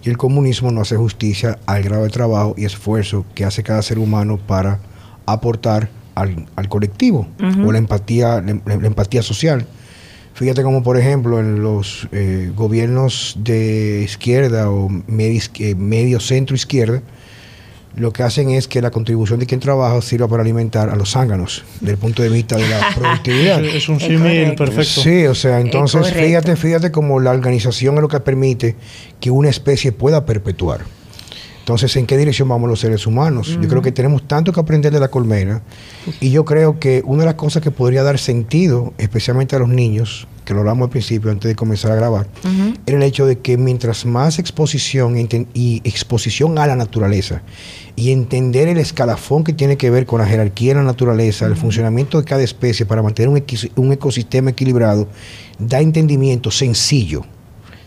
Y el comunismo no hace justicia al grado de trabajo y esfuerzo que hace cada ser humano para aportar al, colectivo o la empatía, la, empatía social. Fíjate como por ejemplo en los eh, gobiernos de izquierda o medio, eh, medio centro izquierda, lo que hacen es que la contribución de quien trabaja sirva para alimentar a los zánganos, desde el punto de vista de la [laughs] productividad. es un símil perfecto. Sí, o sea, entonces fíjate, fíjate cómo la organización es lo que permite que una especie pueda perpetuar. Entonces, ¿en qué dirección vamos los seres humanos? Yo creo que tenemos tanto que aprender de la colmena y yo creo que una de las cosas que podría dar sentido, especialmente a los niños, que lo hablamos al principio antes de comenzar a grabar, era el hecho de que mientras más exposición y exposición a la naturaleza y entender el escalafón que tiene que ver con la jerarquía de la naturaleza, el funcionamiento de cada especie para mantener un, un ecosistema equilibrado, da entendimiento sencillo,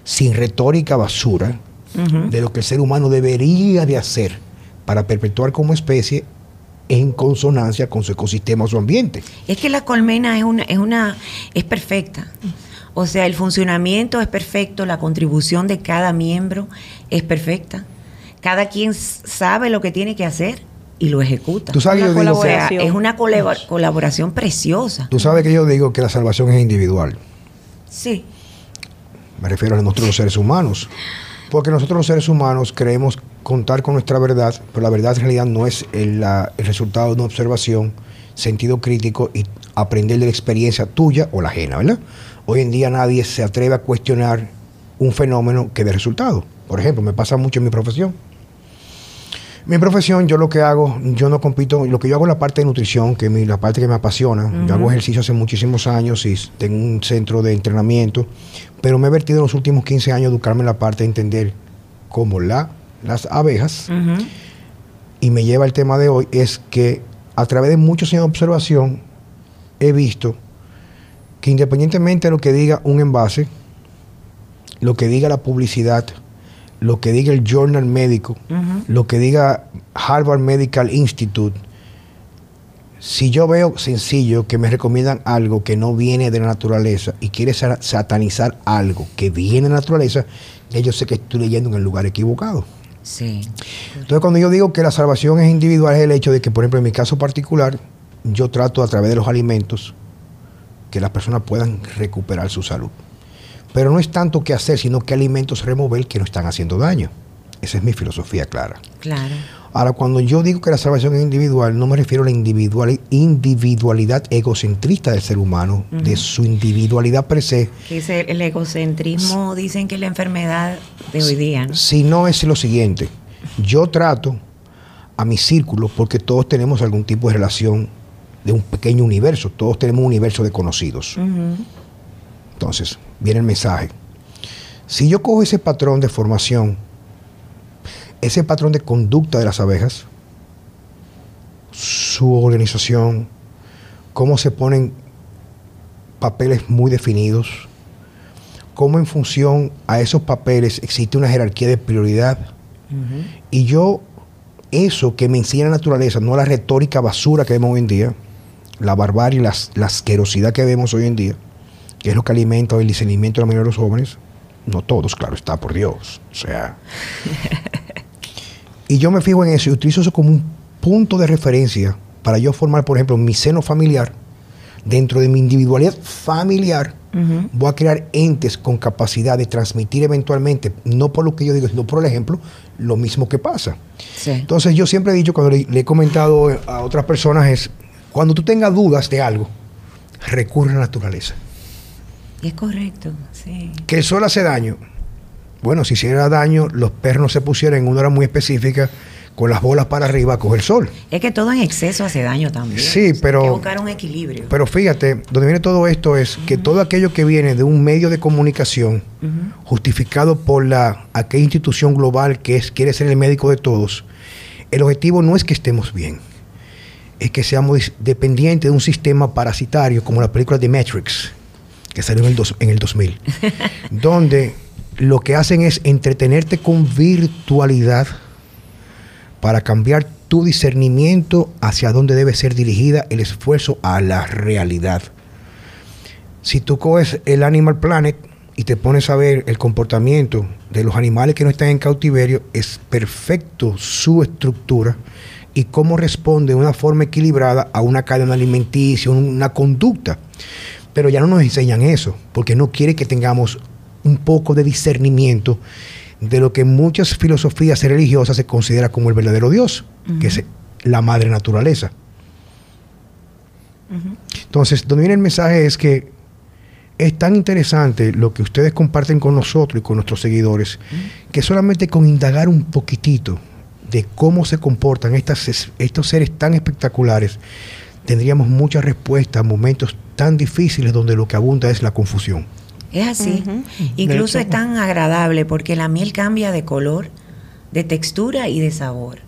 sin retórica basura, de lo que el ser humano debería de hacer para perpetuar como especie en consonancia con su ecosistema o su ambiente. Es que la colmena es una, es una, es perfecta. O sea, el funcionamiento es perfecto, la contribución de cada miembro es perfecta. Cada quien sabe lo que tiene que hacer y lo ejecuta. ¿Tú sabes es una colaboración preciosa. Tú sabes que yo digo que la salvación es individual. Sí. Me refiero a nosotros los seres humanos. Porque nosotros los seres humanos creemos contar con nuestra verdad, pero la verdad en realidad no es el, resultado de una observación, sentido crítico y aprender de la experiencia tuya o la ajena, ¿verdad? Hoy en día nadie se atreve a cuestionar un fenómeno que dé resultado. Por ejemplo, me pasa mucho en mi profesión. Mi profesión, yo lo que hago, yo no compito, lo que yo hago es la parte de nutrición, que es la parte que me apasiona. Yo hago ejercicio hace muchísimos años y tengo un centro de entrenamiento, pero me he vertido en los últimos 15 años a educarme en la parte de entender cómo la, las abejas, y me lleva el tema de hoy, es que a través de muchos años de observación he visto que independientemente de lo que diga un envase, lo que diga la publicidad, lo que diga el journal médico, lo que diga Harvard Medical Institute, si yo veo sencillo que me recomiendan algo que no viene de la naturaleza y quiere satanizar algo que viene de la naturaleza, ya yo sé que estoy leyendo en el lugar equivocado. Sí. Entonces, cuando yo digo que la salvación es individual, es el hecho de que, por ejemplo, en mi caso particular, yo trato a través de los alimentos que las personas puedan recuperar su salud. Pero no es tanto qué hacer, sino qué alimentos remover que no están haciendo daño. Esa es mi filosofía clara. Claro. Ahora, cuando yo digo que la salvación es individual, no me refiero a la individualidad egocentrista del ser humano, de su individualidad per se. Que el egocentrismo, dicen que es la enfermedad de hoy día. ¿no? Si no es lo siguiente, yo trato a mi círculo porque todos tenemos algún tipo de relación de un pequeño universo, todos tenemos un universo de conocidos. Entonces, viene el mensaje. Si yo cojo ese patrón de formación, ese patrón de conducta de las abejas, su organización, cómo se ponen papeles muy definidos, cómo en función a esos papeles existe una jerarquía de prioridad. Y yo, eso que me enseña la naturaleza, no la retórica basura que vemos hoy en día, la barbarie, la asquerosidad que vemos hoy en día, que es lo que alimenta el discernimiento de la mayoría de los jóvenes, no todos, claro está, por Dios. O sea. [laughs] y yo me fijo en eso y utilizo eso como un punto de referencia para yo formar, por ejemplo, mi seno familiar. Dentro de mi individualidad familiar, voy a crear entes con capacidad de transmitir eventualmente, no por lo que yo digo, sino por el ejemplo, lo mismo que pasa. Entonces, yo siempre he dicho, cuando le, he comentado a otras personas, es cuando tú tengas dudas de algo, recurre a la naturaleza. Es correcto, sí. Que el sol hace daño. Bueno, si hiciera daño, los perros se pusieran en una hora muy específica con las bolas para arriba a coger sol. Es que todo en exceso hace daño también. Sí, pero. Hay que buscar un equilibrio. Pero fíjate, donde viene todo esto es que todo aquello que viene de un medio de comunicación justificado por la aquella institución global que es quiere ser el médico de todos, el objetivo no es que estemos bien, es que seamos dependientes de un sistema parasitario como la película de Matrix que salió en el, en el 2000, [laughs] donde lo que hacen es entretenerte con virtualidad para cambiar tu discernimiento hacia dónde debe ser dirigida el esfuerzo a la realidad. Si tú coges el Animal Planet y te pones a ver el comportamiento de los animales que no están en cautiverio, es perfecto su estructura y cómo responde de una forma equilibrada a una cadena alimenticia, una conducta. Pero ya no nos enseñan eso, porque no quiere que tengamos un poco de discernimiento de lo que en muchas filosofías religiosas se considera como el verdadero Dios, que es la madre naturaleza. Entonces, donde viene el mensaje es que es tan interesante lo que ustedes comparten con nosotros y con nuestros seguidores, que solamente con indagar un poquitito de cómo se comportan estas, estos seres tan espectaculares, tendríamos muchas respuestas a momentos tan difíciles donde lo que abunda es la confusión. Es así. Incluso es tan agradable porque la miel cambia de color, de textura y de sabor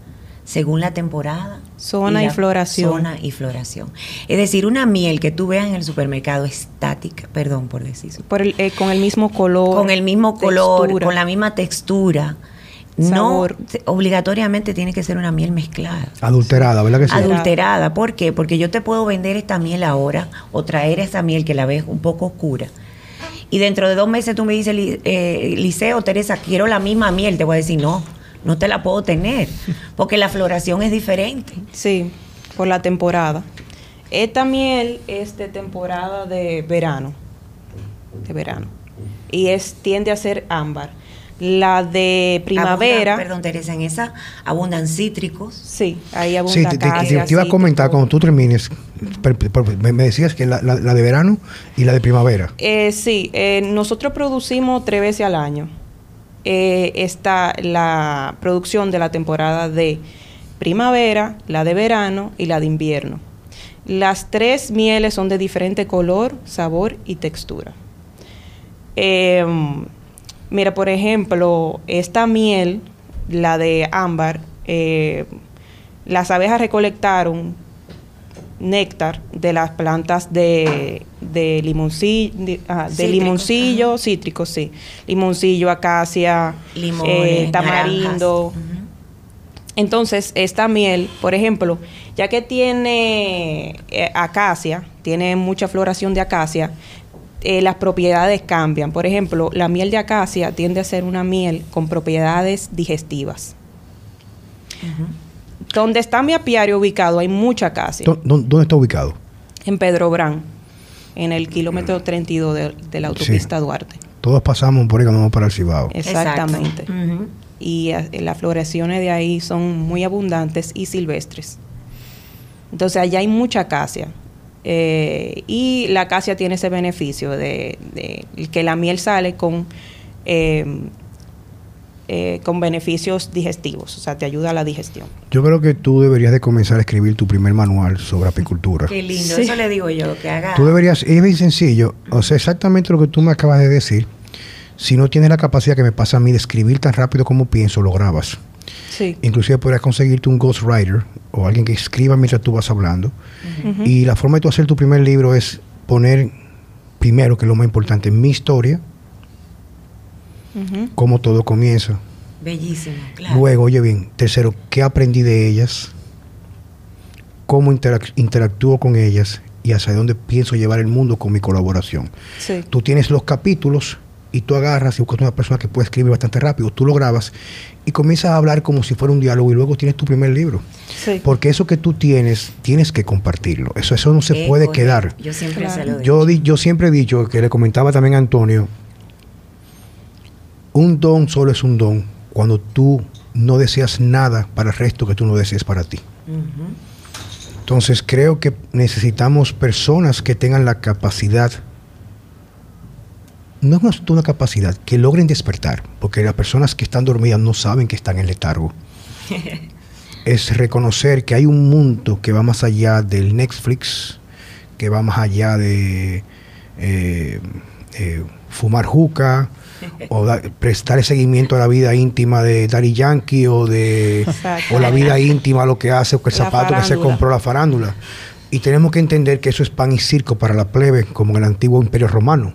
según la temporada. Zona y, floración. Zona y floración. Es decir, una miel que tú veas en el supermercado estática, perdón por decir Por eh, con el mismo color. Con el mismo color, con la misma textura. No obligatoriamente tiene que ser una miel mezclada. Adulterada, ¿verdad que sí? Adulterada. ¿Por qué? Porque yo te puedo vender esta miel ahora o traer esta miel que la ves un poco oscura. Y dentro de dos meses tú me dices, eh, Liceo, Teresa, quiero la misma miel. Te voy a decir, no, no te la puedo tener, porque la floración es diferente. Sí, por la temporada. Esta miel es de temporada de verano, de verano, y es tiende a ser ámbar. La de primavera. perdón, Teresa, en esa abundan cítricos. Sí, ahí abundan. Sí, te, iba a comentar cuando tú termines. Me, decías que la, de verano y la de primavera. Eh, sí, eh, nosotros producimos tres veces al año eh, está la producción de la temporada de primavera, la de verano y la de invierno. Las tres mieles son de diferente color, sabor y textura. Em, mira, por ejemplo, esta miel, la de ámbar, eh, las abejas recolectaron néctar de las plantas de, de limoncillo, de, limoncillo cítrico, sí. Limoncillo, acacia, eh, tamarindo. Entonces, esta miel, por ejemplo, ya que tiene eh, acacia, tiene mucha floración de acacia, eh, las propiedades cambian. Por ejemplo, la miel de acacia tiende a ser una miel con propiedades digestivas. Donde está mi apiario ubicado hay mucha acacia. ¿Dónde está ubicado? En Pedro Brán, en el kilómetro 32 de, la autopista Duarte. Todos pasamos por ahí cuando vamos para el Cibao. Exactamente. Y eh, las floraciones de ahí son muy abundantes y silvestres. Entonces allá hay mucha acacia. Eh, y la acacia tiene ese beneficio de, que la miel sale con eh, eh, con beneficios digestivos, o sea, te ayuda a la digestión. Yo creo que tú deberías de comenzar a escribir tu primer manual sobre apicultura. Qué lindo, eso le digo yo, que haga... Tú deberías, es bien sencillo, o sea, exactamente lo que tú me acabas de decir, si no tienes la capacidad que me pasa a mí de escribir tan rápido como pienso, lo grabas. Sí. Inclusive podrías conseguirte un ghostwriter o alguien que escriba mientras tú vas hablando. Y la forma de tú hacer tu primer libro es poner, primero, que es lo más importante, mi historia, cómo todo comienza. Bellísimo, claro. Luego, oye bien, tercero, ¿qué aprendí de ellas? ¿Cómo interactúo con ellas? Y hacia dónde pienso llevar el mundo con mi colaboración. Tú tienes los capítulos y tú agarras y buscas una persona que puede escribir bastante rápido, tú lo grabas y comienzas a hablar como si fuera un diálogo y luego tienes tu primer libro. Porque eso que tú tienes, tienes que compartirlo. Eso, eso no se puede quedar. Yo siempre lo yo, yo siempre he dicho, que le comentaba también a Antonio, un don solo es un don cuando tú no deseas nada para el resto que tú no desees para ti. Entonces creo que necesitamos personas que tengan la capacidad, no es una capacidad, que logren despertar, porque las personas que están dormidas no saben que están en letargo. [laughs] es reconocer que hay un mundo que va más allá del Netflix, que va más allá de eh, eh, fumar juca, [laughs] o prestar seguimiento a la vida íntima de Daddy Yankee o de o la vida [laughs] íntima lo que hace o el zapato que se compró la farándula. Y tenemos que entender que eso es pan y circo para la plebe como en el antiguo imperio romano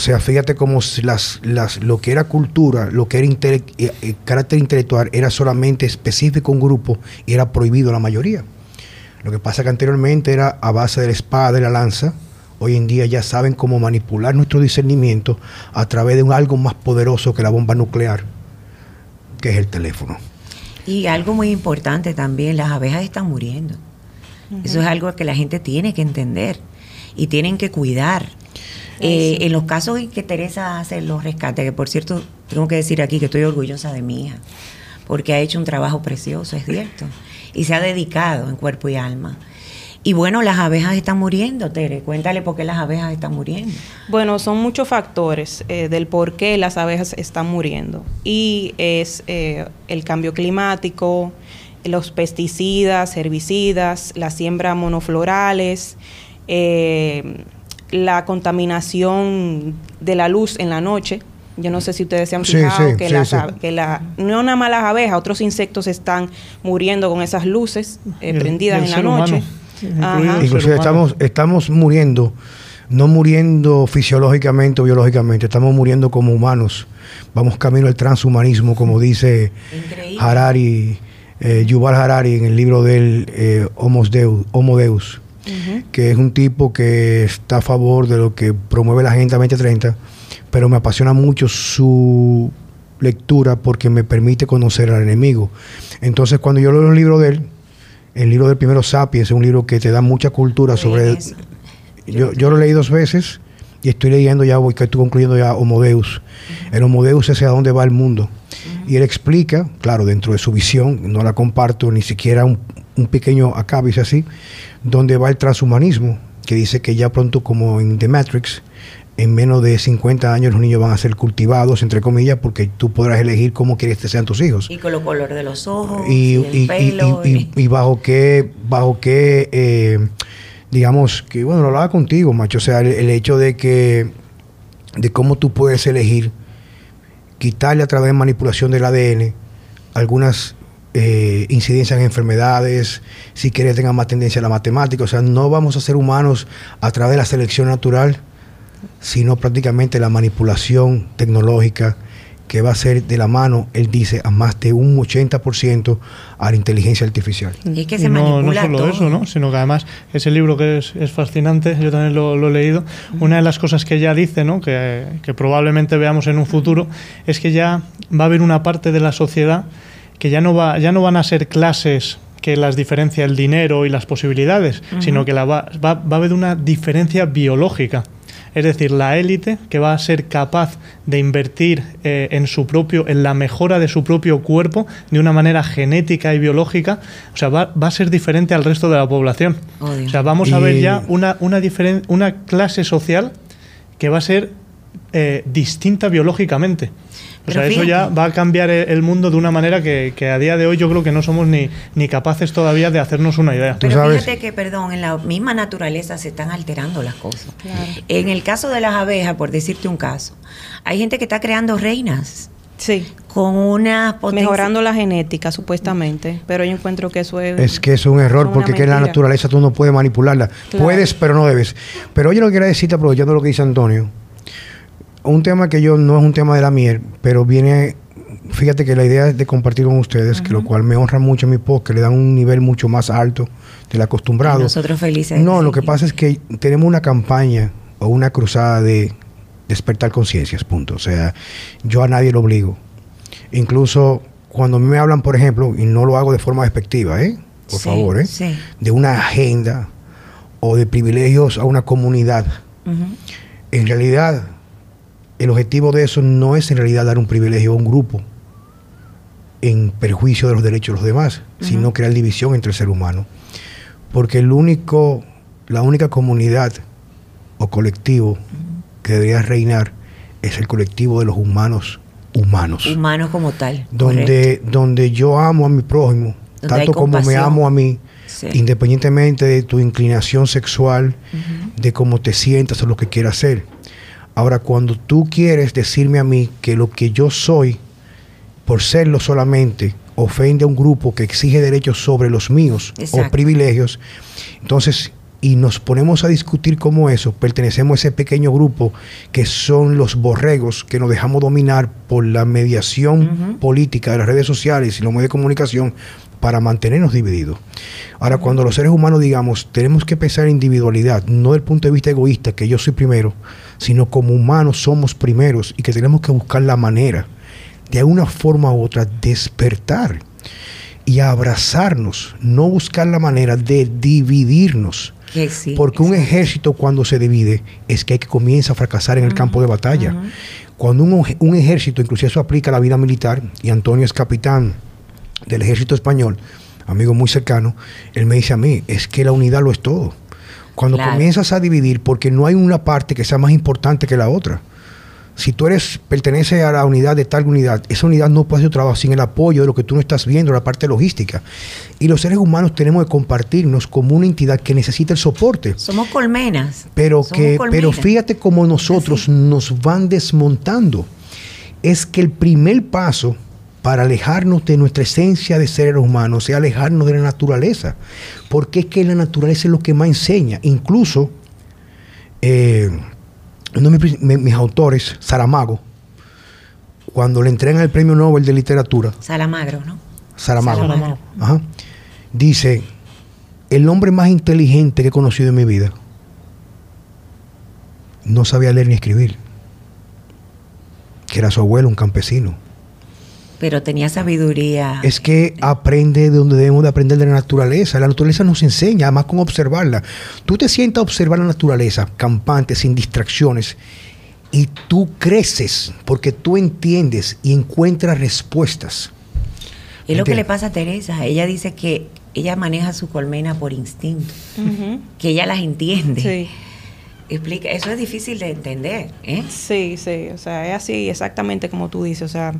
o sea fíjate cómo las, las lo que era cultura lo que era eh, eh, carácter intelectual era solamente específico un grupo y era prohibido a la mayoría lo que pasa que anteriormente era a base de la espada y la lanza hoy en día ya saben cómo manipular nuestro discernimiento a través de un algo más poderoso que la bomba nuclear, que es el teléfono. Y algo muy importante también, las abejas están muriendo. Eso es algo que la gente tiene que entender y tienen que cuidar. Eh, en los casos en que Teresa hace los rescates, que por cierto tengo que decir aquí que estoy orgullosa de mi hija, porque ha hecho un trabajo precioso, es cierto, y se ha dedicado en cuerpo y alma. Y bueno, las abejas están muriendo, Tere. Cuéntale por qué las abejas están muriendo. Bueno, son muchos factores eh, del por qué las abejas están muriendo. Y es eh, el cambio climático, los pesticidas, herbicidas, la siembra monoflorales, eh, la contaminación de la luz en la noche. Yo no sé si ustedes se han fijado que, la, no nada más las abejas, otros insectos están muriendo con esas luces prendidas en la noche. Inclusive estamos, estamos muriendo, no muriendo fisiológicamente o biológicamente, estamos muriendo como humanos. Vamos camino al transhumanismo, como dice Harari, eh, Yuval Harari en el libro del eh, Homo Deus, que es un tipo que está a favor de lo que promueve la Agenda 2030, pero me apasiona mucho su lectura porque me permite conocer al enemigo. Entonces, cuando yo leo el libro de él, el libro del primero Sapiens es un libro que te da mucha cultura sobre... yo, yo lo leí dos veces y estoy leyendo ya, voy que estoy concluyendo ya Homo Deus. El Homo Deus es hacia dónde va el mundo. Y él explica, claro, dentro de su visión, no la comparto ni siquiera un, un pequeño acábice así, dónde va el transhumanismo, que dice que ya pronto como en The Matrix, en menos de 50 años los niños van a ser cultivados, entre comillas, porque tú podrás elegir cómo quieres que sean tus hijos. Y con los colores de los ojos, y, y, pelo, y, bajo qué, bajo qué eh, digamos, que bueno, lo hablaba contigo, macho, o sea, el, hecho de que, de cómo tú puedes elegir quitarle a través de manipulación del ADN algunas eh, incidencias en enfermedades, si quieres tengan más tendencia a la matemática, o sea, no vamos a ser humanos a través de la selección natural, sino prácticamente la manipulación tecnológica que va a ser de la mano, él dice, a más de un 80% a la inteligencia artificial. Y que se no, no solo eso, ¿no? sino que además ese libro que es, fascinante, yo también lo, he leído, una de las cosas que ella dice, ¿no? que, que probablemente veamos en un futuro, es que ya va a haber una parte de la sociedad que ya no, va, ya no van a ser clases que las diferencia el dinero y las posibilidades, sino que la va, va, va, a haber una diferencia biológica es decir, la élite que va a ser capaz de invertir eh, en su propio, en la mejora de su propio cuerpo de una manera genética y biológica, o sea, va, a ser diferente al resto de la población. O sea, vamos a ver ya una, una, una clase social que va a ser eh, distinta biológicamente. O sea, eso ya va a cambiar el mundo de una manera que, a día de hoy yo creo que no somos ni, ni capaces todavía de hacernos una idea. Pero fíjate que, perdón, en la misma naturaleza se están alterando las cosas. En el caso de las abejas, por decirte un caso, hay gente que está creando reinas. Sí. Con una Mejorando la genética, supuestamente. Pero yo encuentro que eso es. Es que es un error, porque que en la naturaleza tú no puedes manipularla. Puedes, pero no debes. Pero oye, lo que quería decirte, aprovechando lo que dice Antonio un tema que yo no es un tema de la miel, pero viene, fíjate que la idea es de compartir con ustedes, que lo cual me honra mucho en mi post, que le dan un nivel mucho más alto del acostumbrado. nosotros felices. No, lo que pasa es que tenemos una campaña o una cruzada de despertar conciencias, punto. O sea, yo a nadie lo obligo. Incluso cuando me hablan, por ejemplo, y no lo hago de forma despectiva, ¿eh? Por favor, ¿eh? De una agenda o de privilegios a una comunidad. En realidad, el objetivo de eso no es en realidad dar un privilegio a un grupo en perjuicio de los derechos de los demás, sino crear división entre el ser humano. Porque el único, la única comunidad o colectivo que debería reinar es el colectivo de los humanos humanos. Humanos como tal. Donde, donde yo amo a mi prójimo, tanto como me amo a mí, independientemente de tu inclinación sexual, de cómo te sientas o lo que quieras hacer. Ahora, cuando tú quieres decirme a mí que lo que yo soy, por serlo solamente, ofende a un grupo que exige derechos sobre los míos o privilegios, entonces, y nos ponemos a discutir cómo eso, pertenecemos a ese pequeño grupo que son los borregos que nos dejamos dominar por la mediación política de las redes sociales y los medios de comunicación para mantenernos divididos. Ahora, cuando los seres humanos digamos, tenemos que pensar en individualidad, no del punto de vista egoísta, que yo soy primero, sino como humanos somos primeros y que tenemos que buscar la manera, de alguna forma u otra, despertar y abrazarnos, no buscar la manera de dividirnos. porque un ejército cuando se divide es que hay que comienza a fracasar en el campo de batalla. Cuando un, un ejército, inclusive eso aplica a la vida militar, y Antonio es capitán del ejército español, amigo muy cercano, él me dice a mí, es que la unidad lo es todo. Cuando comienzas a dividir, porque no hay una parte que sea más importante que la otra. Si tú eres, perteneces a la unidad de tal unidad, esa unidad no puede hacer trabajo sin el apoyo de lo que tú no estás viendo, la parte logística. Y los seres humanos tenemos que compartirnos como una entidad que necesita el soporte. Somos colmenas. Pero, que, pero fíjate cómo nosotros nos van desmontando. Es que el primer paso para alejarnos de nuestra esencia de seres humanos es alejarnos de la naturaleza. Porque es que la naturaleza es lo que más enseña. Incluso, eh, uno de mis, autores, Saramago, cuando le entregan el premio Nobel de Literatura. Salamagro, ¿no? Saramago. Ajá, dice, el hombre más inteligente que he conocido en mi vida no sabía leer ni escribir. Que era su abuelo, un campesino pero tenía sabiduría. Es que aprende de donde debemos de aprender de la naturaleza. La naturaleza nos enseña, además con observarla. Tú te sientas a observar la naturaleza, campante, sin distracciones, y tú creces porque tú entiendes y encuentras respuestas. Es lo que le pasa a Teresa. Ella dice que ella maneja su colmena por instinto, que ella las entiende. Sí Explica, eso es difícil de entender. ¿eh? Sí, sí, o sea, es así exactamente como tú dices. O sea,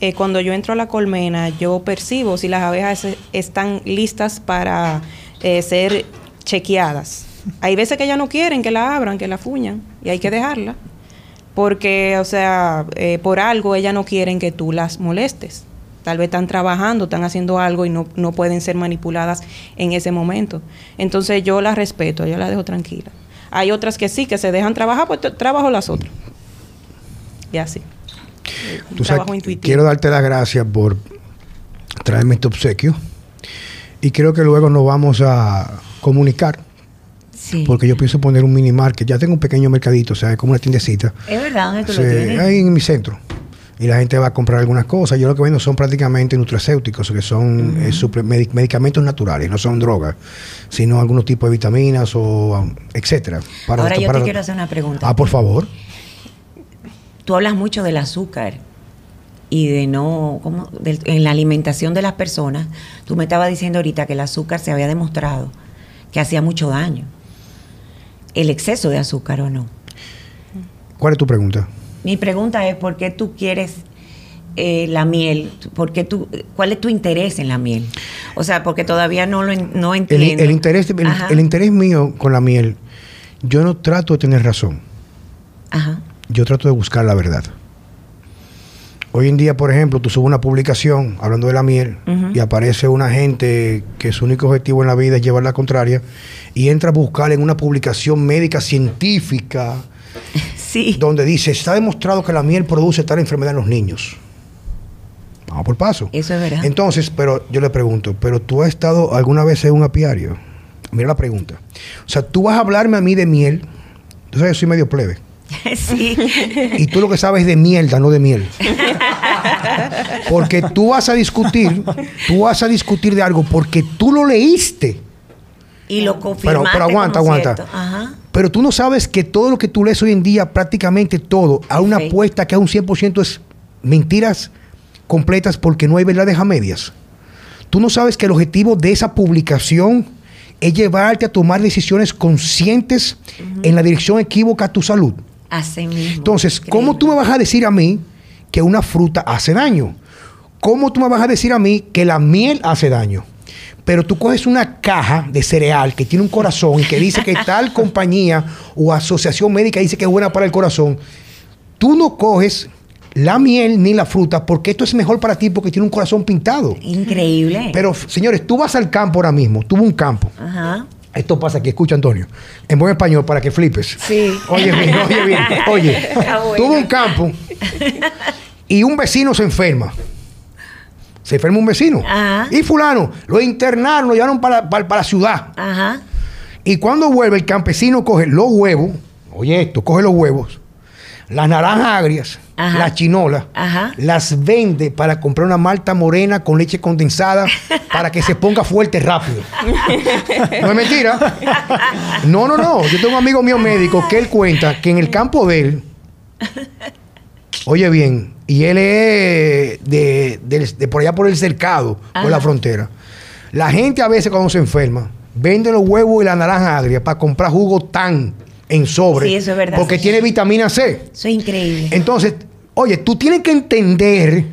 eh, cuando yo entro a la colmena, yo percibo si las abejas están listas para eh, ser chequeadas. Hay veces que ellas no quieren que la abran, que la fuñan, y hay que dejarla. Porque, o sea, eh, por algo ellas no quieren que tú las molestes. Tal vez están trabajando, están haciendo algo y no, no pueden ser manipuladas en ese momento. Entonces yo las respeto, yo las dejo tranquila. Hay otras que sí, que se dejan trabajar, pues trabajo las otras. Y así. trabajo intuitivo. Quiero darte las gracias por traerme este obsequio. Y creo que luego nos vamos a comunicar. Sí. Porque yo pienso poner un mini market. Ya tengo un pequeño mercadito, o sea, es como una tiendecita. Es verdad, ¿dónde tú lo tienes? Ahí en mi centro y la gente va a comprar algunas cosas. Yo lo que vendo son prácticamente nutracéuticos, que son eh, medicamentos naturales, no son drogas, sino algún tipo de vitaminas o etcétera. Ahora yo te quiero hacer una pregunta. Ah, por favor. Tú hablas mucho del azúcar y de no, ¿cómo? en la alimentación de las personas. Tú me estabas diciendo ahorita que el azúcar se había demostrado que hacía mucho daño. ¿El exceso de azúcar o no? ¿Cuál es tu pregunta? Mi pregunta es, ¿por qué tú quieres eh, la miel? ¿Por tú, ¿Cuál es tu interés en la miel? O sea, porque todavía no lo no entiendo. El, interés, el, interés mío con la miel, yo no trato de tener razón. Ajá. Yo trato de buscar la verdad. Hoy en día, por ejemplo, tú subes una publicación hablando de la miel y aparece una gente que su único objetivo en la vida es llevar la contraria y entra a buscar en una publicación médica científica donde dice, está demostrado que la miel produce tal enfermedad en los niños. Vamos por paso. Eso es verdad. Entonces, pero yo le pregunto, ¿pero tú has estado alguna vez en un apiario? Mira la pregunta. O sea, tú vas a hablarme a mí de miel. Tú sabes, yo soy medio plebe. [laughs] Sí. Y tú lo que sabes es de mierda, no de miel. Porque tú vas a discutir, tú vas a discutir de algo porque tú lo leíste. Y lo confirmaste. Pero, pero aguanta, aguanta. Ajá. Pero tú no sabes que todo lo que tú lees hoy en día, prácticamente todo, a una apuesta que a un 100% es mentiras completas porque no hay verdades a medias. Tú no sabes que el objetivo de esa publicación es llevarte a tomar decisiones conscientes en la dirección equívoca a tu salud. Así mismo. Entonces, ¿cómo tú me vas a decir a mí que una fruta hace daño? ¿Cómo tú me vas a decir a mí que la miel hace daño? Pero tú coges una caja de cereal que tiene un corazón y que dice que tal [laughs] compañía o asociación médica dice que es buena para el corazón. Tú no coges la miel ni la fruta porque esto es mejor para ti porque tiene un corazón pintado. Increíble. Pero, señores, tú vas al campo ahora mismo, tuvo un campo. Ajá. Esto pasa aquí, escucha Antonio, en buen español para que flipes. Sí. Oye bien, oye bien, oye. [laughs] Tuvo un campo [laughs] y un vecino se enferma se enferma un vecino. Y fulano, lo internaron, lo llevaron para, para, la ciudad. Ajá. Y cuando vuelve, el campesino coge los huevos, oye esto, coge los huevos, las naranjas agrias, las chinolas, las vende para comprar una malta morena con leche condensada [laughs] para que se ponga fuerte rápido. [laughs] no es mentira. No, no, no. Yo tengo un amigo mío médico que él cuenta que en el campo de él Oye bien, y él es de, por allá por el cercado, por la frontera. La gente a veces cuando se enferma, vende los huevos y la naranja agria para comprar jugo tan en sobre. Sí, eso es verdad. Porque tiene vitamina C. Eso es increíble. Entonces, oye, tú tienes que entender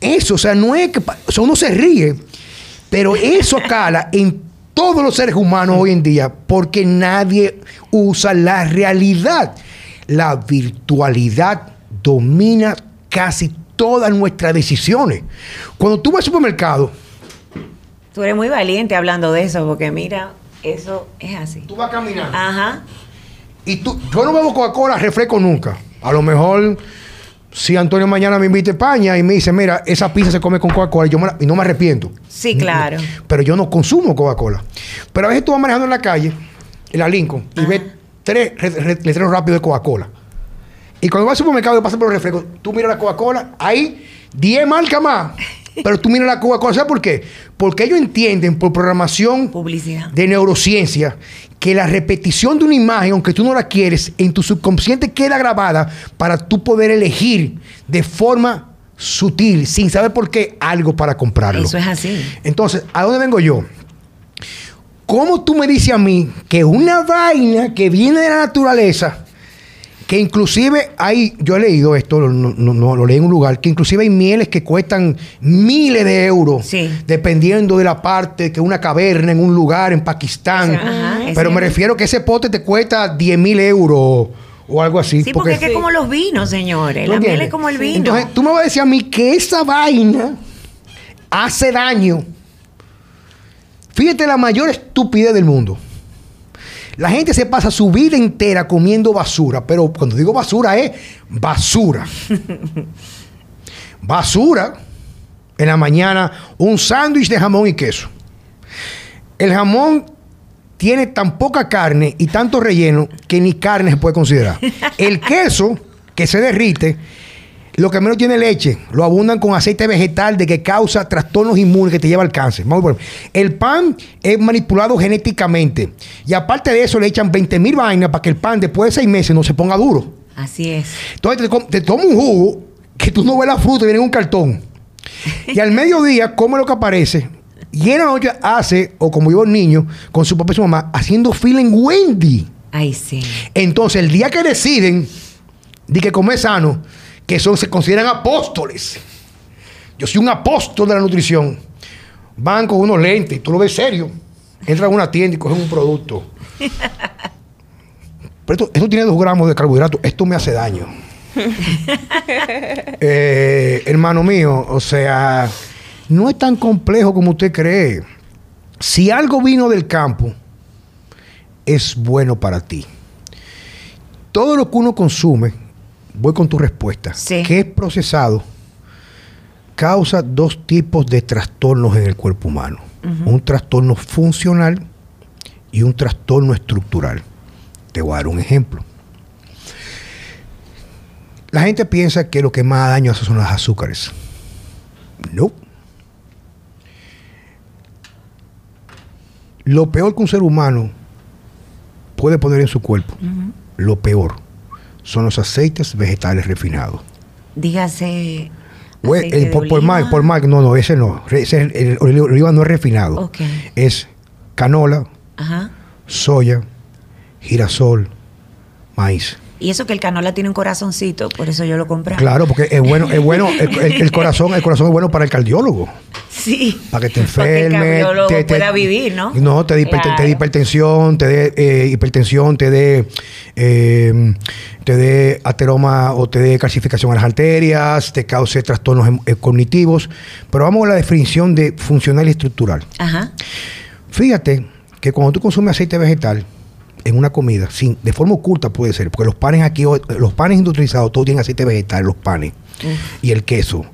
eso. O sea, no es que. O sea, uno se ríe. Pero eso [laughs] cala en todos los seres humanos hoy en día porque nadie usa la realidad. La virtualidad domina casi todas nuestras decisiones. Cuando tú vas al supermercado. Tú eres muy valiente hablando de eso, porque mira, eso es así. Tú vas caminando. Ajá. Y tú, yo no bebo Coca-Cola refresco nunca. A lo mejor, si Antonio mañana me invita a España y me dice, mira, esa pizza se come con Coca-Cola y, y no me arrepiento. Sí, claro. Pero yo no consumo Coca-Cola. Pero a veces tú vas manejando en la calle, en la Lincoln, y ves tres letreros rápidos de Coca-Cola. Y cuando vas al supermercado y pasas por los refrescos, tú miras la Coca-Cola, hay 10 marcas más. [laughs] Pero tú miras la Coca-Cola, ¿sabes por qué? Porque ellos entienden por programación Publicidad. de neurociencia que la repetición de una imagen, aunque tú no la quieres, en tu subconsciente queda grabada para tú poder elegir de forma sutil, sin saber por qué, algo para comprarlo. Eso es así. Entonces, ¿a dónde vengo yo? ¿Cómo tú me dices a mí que una vaina que viene de la naturaleza que inclusive hay, yo he leído esto, no, lo leí en un lugar, que inclusive hay mieles que cuestan miles de euros, dependiendo de la parte, que una caverna en un lugar en Pakistán. pero me refiero que ese pote te cuesta 10 mil euros o algo así. Sí, porque, es como los vinos, señores. La miel es como el vino. Entonces, tú me vas a decir a mí que esa vaina hace daño. Fíjate la mayor estupidez del mundo. La gente se pasa su vida entera comiendo basura, pero cuando digo basura es basura. [laughs] basura. En la mañana un sándwich de jamón y queso. El jamón tiene tan poca carne y tanto relleno que ni carne se puede considerar. [laughs] El queso que se derrite lo que menos tiene leche, lo abundan con aceite vegetal de que causa trastornos inmunes que te lleva al cáncer. El pan es manipulado genéticamente. Y aparte de eso, le echan 20 mil vainas para que el pan después de seis meses no se ponga duro. Así es. Entonces te, toma un jugo que tú no ves la fruta y viene en un cartón. y al mediodía come lo que aparece. Y en la noche hace, o como yo el niño, con su papá y su mamá, haciendo fila en Wendy. Ay, sí. Entonces, el día que deciden de que comer sano, que son, se consideran apóstoles. Yo soy un apóstol de la nutrición. Van con unos lentes, y tú lo ves serio. Entran a una tienda y cogen un producto. [laughs] Pero esto, tiene dos gramos de carbohidratos. Esto me hace daño. [laughs] Eh, hermano mío, o sea, no es tan complejo como usted cree. Si algo vino del campo, es bueno para ti. Todo lo que uno consume voy con tu respuesta. Sí. ¿Qué es procesado? Causa dos tipos de trastornos en el cuerpo humano. Un trastorno funcional y un trastorno estructural. Te voy a dar un ejemplo. La gente piensa que lo que más daño hace son los azúcares. No. Lo peor que un ser humano puede poner en su cuerpo, lo peor, son los aceites vegetales refinados. Dígase. por, por, por no, no, ese no. Ese, el, oliva no es refinado. Es canola, soya, girasol, maíz. Y eso que el canola tiene un corazoncito, por eso yo lo compré. Claro, porque es bueno, es bueno, [laughs] el, corazón, el corazón es bueno para el cardiólogo. Sí. Para que te enfermes. Te, pueda vivir, ¿no? No, te dé hipertensión, te dé eh, hipertensión, te dé eh, te dé ateroma o te dé calcificación a las arterias, te cause trastornos em, eh, cognitivos. Pero vamos a la definición de funcional y estructural. Ajá. Fíjate que cuando tú consumes aceite vegetal, en una comida, sin, de forma oculta puede ser, porque los panes aquí, los panes industrializados, todos tienen aceite vegetal, los panes, y el queso,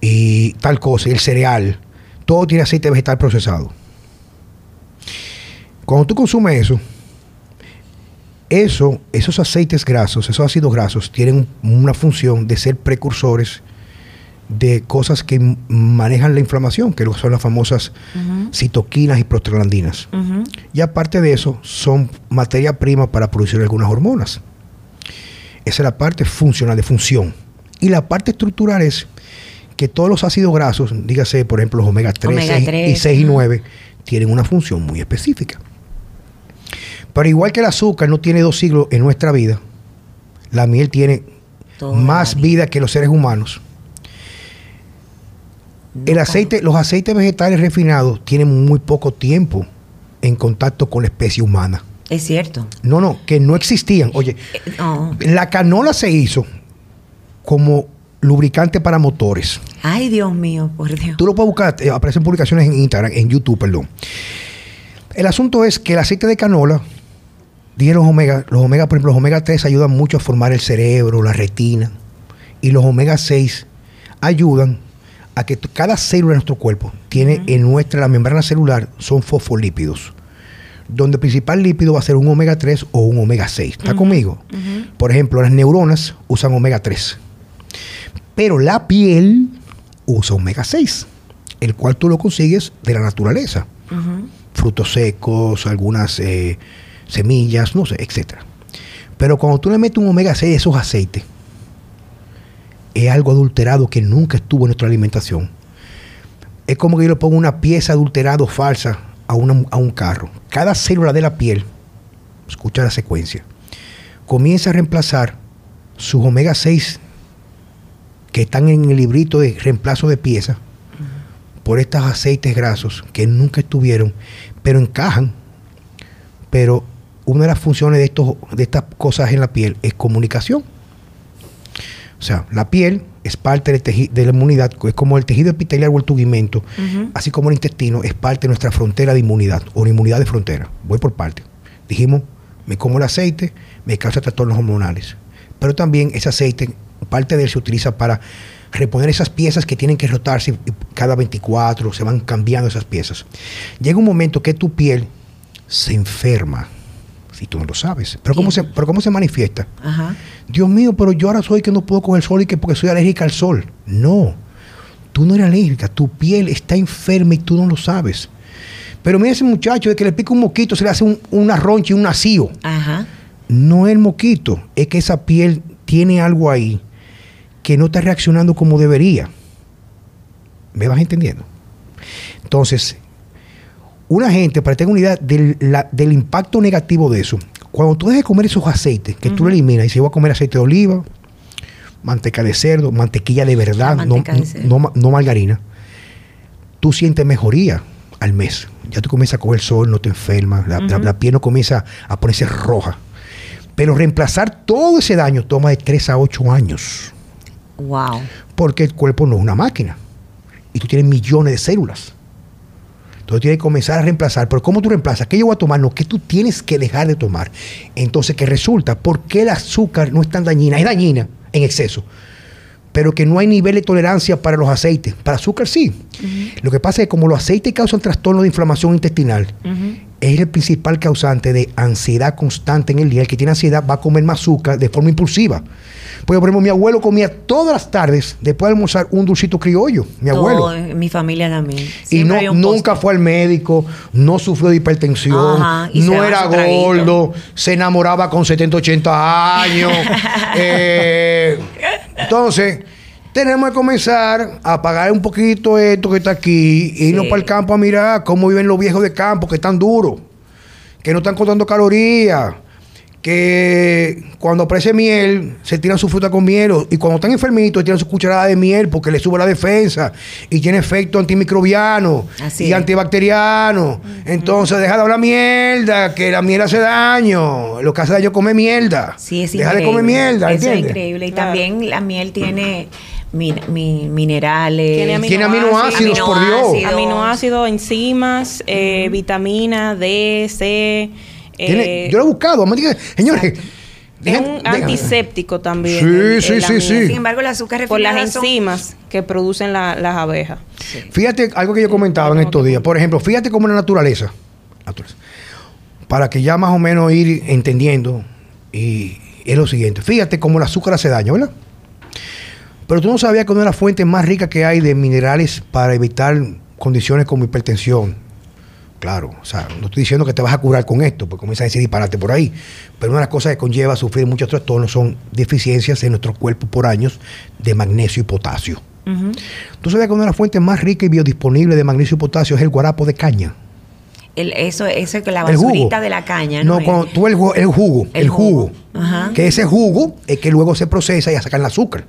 y tal cosa, y el cereal, todo tiene aceite vegetal procesado. Cuando tú consumes eso, eso, esos aceites grasos, esos ácidos grasos, tienen una función de ser precursores de cosas que manejan la inflamación, que son las famosas citoquinas y prostaglandinas. Y aparte de eso, son materia prima para producir algunas hormonas. Esa es la parte funcional, de función. Y la parte estructural es que todos los ácidos grasos, dígase por ejemplo los omega 3, y 6 y 9, tienen una función muy específica. Pero igual que el azúcar no tiene dos siglos en nuestra vida, la miel tiene más vida que los seres humanos. El aceite, los aceites vegetales refinados tienen muy poco tiempo en contacto con la especie humana. Es cierto. No, no, que no existían. Oye, eh, la canola se hizo como lubricante para motores. Ay, Dios mío, por Dios. Tú lo puedes buscar, eh, aparecen publicaciones en Instagram, en YouTube, perdón. El asunto es que el aceite de canola, dije los omega, los omega, por ejemplo, los omega 3 ayudan mucho a formar el cerebro, la retina, y los omega 6 ayudan a que cada célula de nuestro cuerpo tiene en nuestra, la membrana celular, son fosfolípidos donde el principal lípido va a ser un omega 3 o un omega 6. ¿Está conmigo? Por ejemplo, las neuronas usan omega 3. Pero la piel usa omega 6, el cual tú lo consigues de la naturaleza. Frutos secos, algunas eh, semillas, no sé, etc. Pero cuando tú le metes un omega 6 a esos aceites, es algo adulterado que nunca estuvo en nuestra alimentación. Es como que yo le pongo una pieza adulterada falsa a, a un carro. Cada célula de la piel, escucha la secuencia, comienza a reemplazar sus omega 6 que están en el librito de reemplazo de piezas por estos aceites grasos que nunca estuvieron, pero encajan. Pero una de las funciones de, estos, de estas cosas en la piel es comunicación. O sea, la piel es parte de la inmunidad, es como el tejido epitelial o el tubimento, así como el intestino es parte de nuestra frontera de inmunidad o inmunidad de frontera. Voy por parte. Dijimos, me como el aceite, me causa trastornos hormonales. Pero también ese aceite parte de él se utiliza para reponer esas piezas que tienen que rotarse cada 24, se van cambiando esas piezas. Llega un momento que tu piel se enferma, si tú no lo sabes. Pero ¿cómo, se, pero ¿cómo se manifiesta? Dios mío, pero yo ahora soy que no puedo coger sol y que porque soy alérgica al sol. No, tú no eres alérgica, tu piel está enferma y tú no lo sabes. Pero mira ese muchacho de que le pica un moquito, se le hace un, una roncha y un nacido. No es el moquito, es que esa piel tiene algo ahí que no está reaccionando como debería. ¿Me vas entendiendo? Entonces, una gente, para tener una idea del, impacto negativo de eso, cuando tú dejes de comer esos aceites, que tú lo eliminas, y si voy a comer aceite de oliva, manteca de cerdo, mantequilla de verdad, no, margarina, tú sientes mejoría al mes. Ya tú comienzas a coger sol, no te enfermas, la, la piel no comienza a ponerse roja. Pero reemplazar todo ese daño toma de 3 a 8 años. Wow. Porque el cuerpo no es una máquina. Y tú tienes millones de células. Entonces tienes que comenzar a reemplazar. Pero ¿cómo tú reemplazas? ¿Qué yo voy a tomar? No, ¿qué tú tienes que dejar de tomar? Entonces, ¿qué resulta? ¿Por qué el azúcar no es tan dañina? Es dañina en exceso. Pero que no hay nivel de tolerancia para los aceites. Para azúcar sí. Lo que pasa es que como los aceites causan trastorno de inflamación intestinal, es el principal causante de ansiedad constante en el día. El que tiene ansiedad va a comer más azúcar de forma impulsiva. Porque, por ejemplo, mi abuelo comía todas las tardes, después de almorzar, un dulcito criollo. Mi abuelo. mi familia también. y no, nunca fue al médico, no sufrió de hipertensión, no era gordo, se enamoraba con 70, 80 años. [laughs] Eh, entonces, tenemos que comenzar a pagar un poquito esto que está aquí, e irnos para el campo a mirar cómo viven los viejos de campo, que están duros, que no están contando calorías que cuando aparece miel se tiran su fruta con miel y cuando están enfermitos tiran su cucharada de miel porque le sube la defensa y tiene efecto antimicrobiano y antibacteriano. Entonces deja de hablar mierda, que la miel hace daño. Lo que hace daño es comer mierda. Sí, es deja de comer mierda. es increíble. Y también la miel tiene minerales. Tiene, aminoácidos, por Dios. Aminoácidos, enzimas, eh, vitamina D, C eh, yo lo he buscado. Señores. es un antiséptico también. Sí, sí, sí, sí. Sin embargo, el azúcar Por las enzimas que producen las abejas. Fíjate algo que yo comentaba en estos días. Por ejemplo, fíjate cómo la naturaleza, para que ya más o menos ir entendiendo, y es lo siguiente. Fíjate cómo el azúcar hace daño, ¿verdad? Pero tú no sabías que una de las fuentes más ricas que hay de minerales para evitar condiciones como hipertensión, claro. O sea, no estoy diciendo que te vas a curar con esto, porque comienza a decir disparate por ahí. Pero una de las cosas que conlleva sufrir muchos trastornos son deficiencias en nuestro cuerpo por años de magnesio y potasio. Tú sabes que una de las fuentes más ricas y biodisponibles de magnesio y potasio es el guarapo de caña. El, eso, eso es la basurita de la caña, ¿no? No, cuando tú el, el jugo, el, jugo, que ese jugo es que luego se procesa y a sacar el azúcar.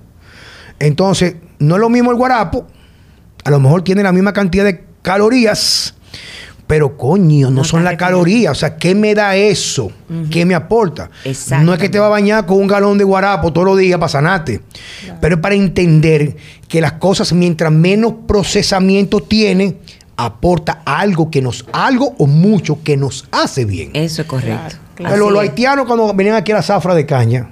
Entonces, no es lo mismo el guarapo, a lo mejor tiene la misma cantidad de calorías, pero coño, no, son las calorías. O sea, ¿qué me da eso? ¿Qué me aporta? No es que te va a bañar con un galón de guarapo todos los días para sanarte. Pero es para entender que las cosas, mientras menos procesamiento tienen, aporta algo que nos, algo o mucho que nos hace bien. Eso es correcto. Pero los haitianos cuando venían aquí a la zafra de caña,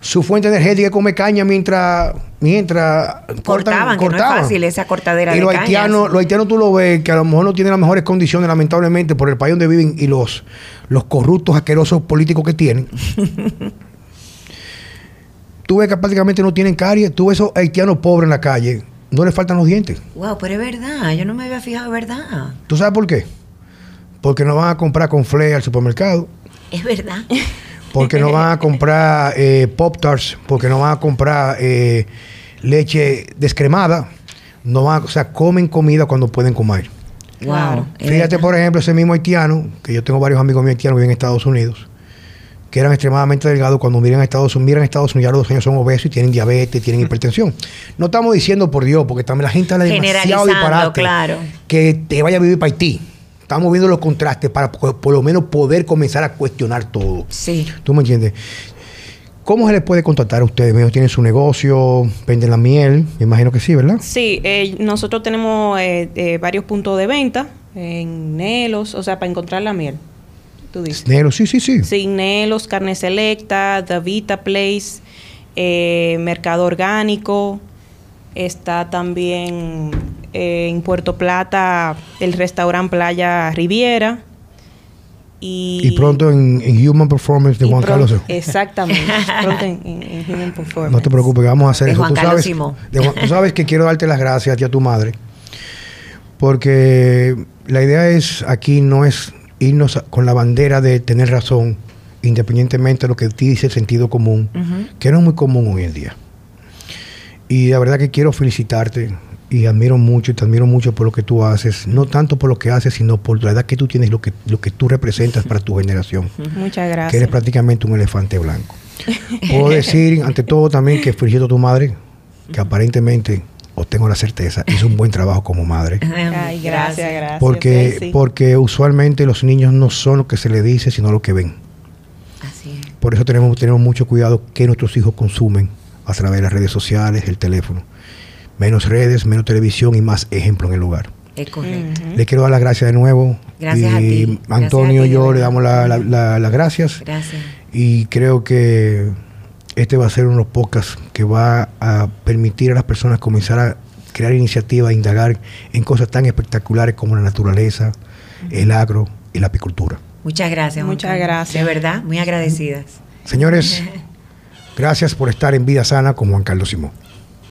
su fuente energética es comer caña mientras mientras cortaban, que no es fácil esa cortadera y los haitianos, los haitianos tú lo ves que a lo mejor no tienen las mejores condiciones lamentablemente por el país donde viven y los los corruptos asquerosos políticos que tienen. [laughs] tú ves que prácticamente no tienen caries, tú ves esos haitianos pobres en la calle no le faltan los dientes. Wow, pero es verdad, yo no me había fijado, es verdad. ¿Tú sabes por qué? Porque no van a comprar con fle al supermercado. Es verdad. Porque no van a comprar eh, Pop Tarts, porque no van a comprar eh, leche descremada. No van, o sea, comen comida cuando pueden comer. Wow. Fíjate, por ejemplo, ese mismo haitiano, que yo tengo varios amigos míos haitianos que viven en Estados Unidos que eran extremadamente delgados, cuando miran a Estados Unidos, miran a Estados Unidos, ya los dos años son obesos y tienen diabetes, tienen hipertensión. No estamos diciendo por Dios, porque también la gente habla demasiado disparate claro. que te vaya a vivir para Haití. Estamos viendo los contrastes para por, lo menos poder comenzar a cuestionar todo. Sí. ¿Tú me entiendes? ¿Cómo se les puede contratar a ustedes? ¿Ellos tienen su negocio? ¿Venden la miel? Me imagino que sí, ¿verdad? Sí, eh, nosotros tenemos eh, eh, varios puntos de venta en Nelos, o sea, para encontrar la miel tú dices. Nelos, sí, sí, sí. Sí, Nelos, Carne Selecta, Davita Place, Mercado Orgánico. Está también eh, en Puerto Plata el restaurante Playa Riviera. Y, pronto en, Human Performance de Juan Carlos. Exactamente. [laughs] pronto en, Human Performance. No te preocupes, vamos a hacer eso. tú, sabes, tú sabes que quiero darte las gracias a ti a tu madre. Porque la idea es aquí no es irnos con la bandera de tener razón, independientemente de lo que dice el sentido común, que no es muy común hoy en día. Y la verdad que quiero felicitarte y admiro mucho y te admiro mucho por lo que tú haces, no tanto por lo que haces, sino por la edad que tú tienes, lo que, lo que tú representas para tu generación. Muchas gracias. Que eres prácticamente un elefante blanco. Puedo [laughs] decir, ante todo, también que felicito a tu madre, que aparentemente o tengo la certeza, hizo un buen trabajo como madre. Ay, gracias, gracias. Porque, porque usualmente los niños no son lo que se les dice, sino lo que ven. Así es. Por eso tenemos, tenemos mucho cuidado que nuestros hijos consumen a través de las redes sociales, el teléfono. Menos redes, menos televisión y más ejemplo en el lugar. Es correcto. Le quiero dar las gracias de nuevo. Gracias a ti. Antonio y yo le damos las gracias. Gracias. Y creo que este va a ser uno de los podcasts que va a permitir a las personas comenzar a crear iniciativas, a indagar en cosas tan espectaculares como la naturaleza, el agro y la apicultura. Muchas gracias. Muchas gracias. De verdad, muy agradecidas. Señores, [laughs] gracias por estar en Vida Sana con Juan Carlos Simón.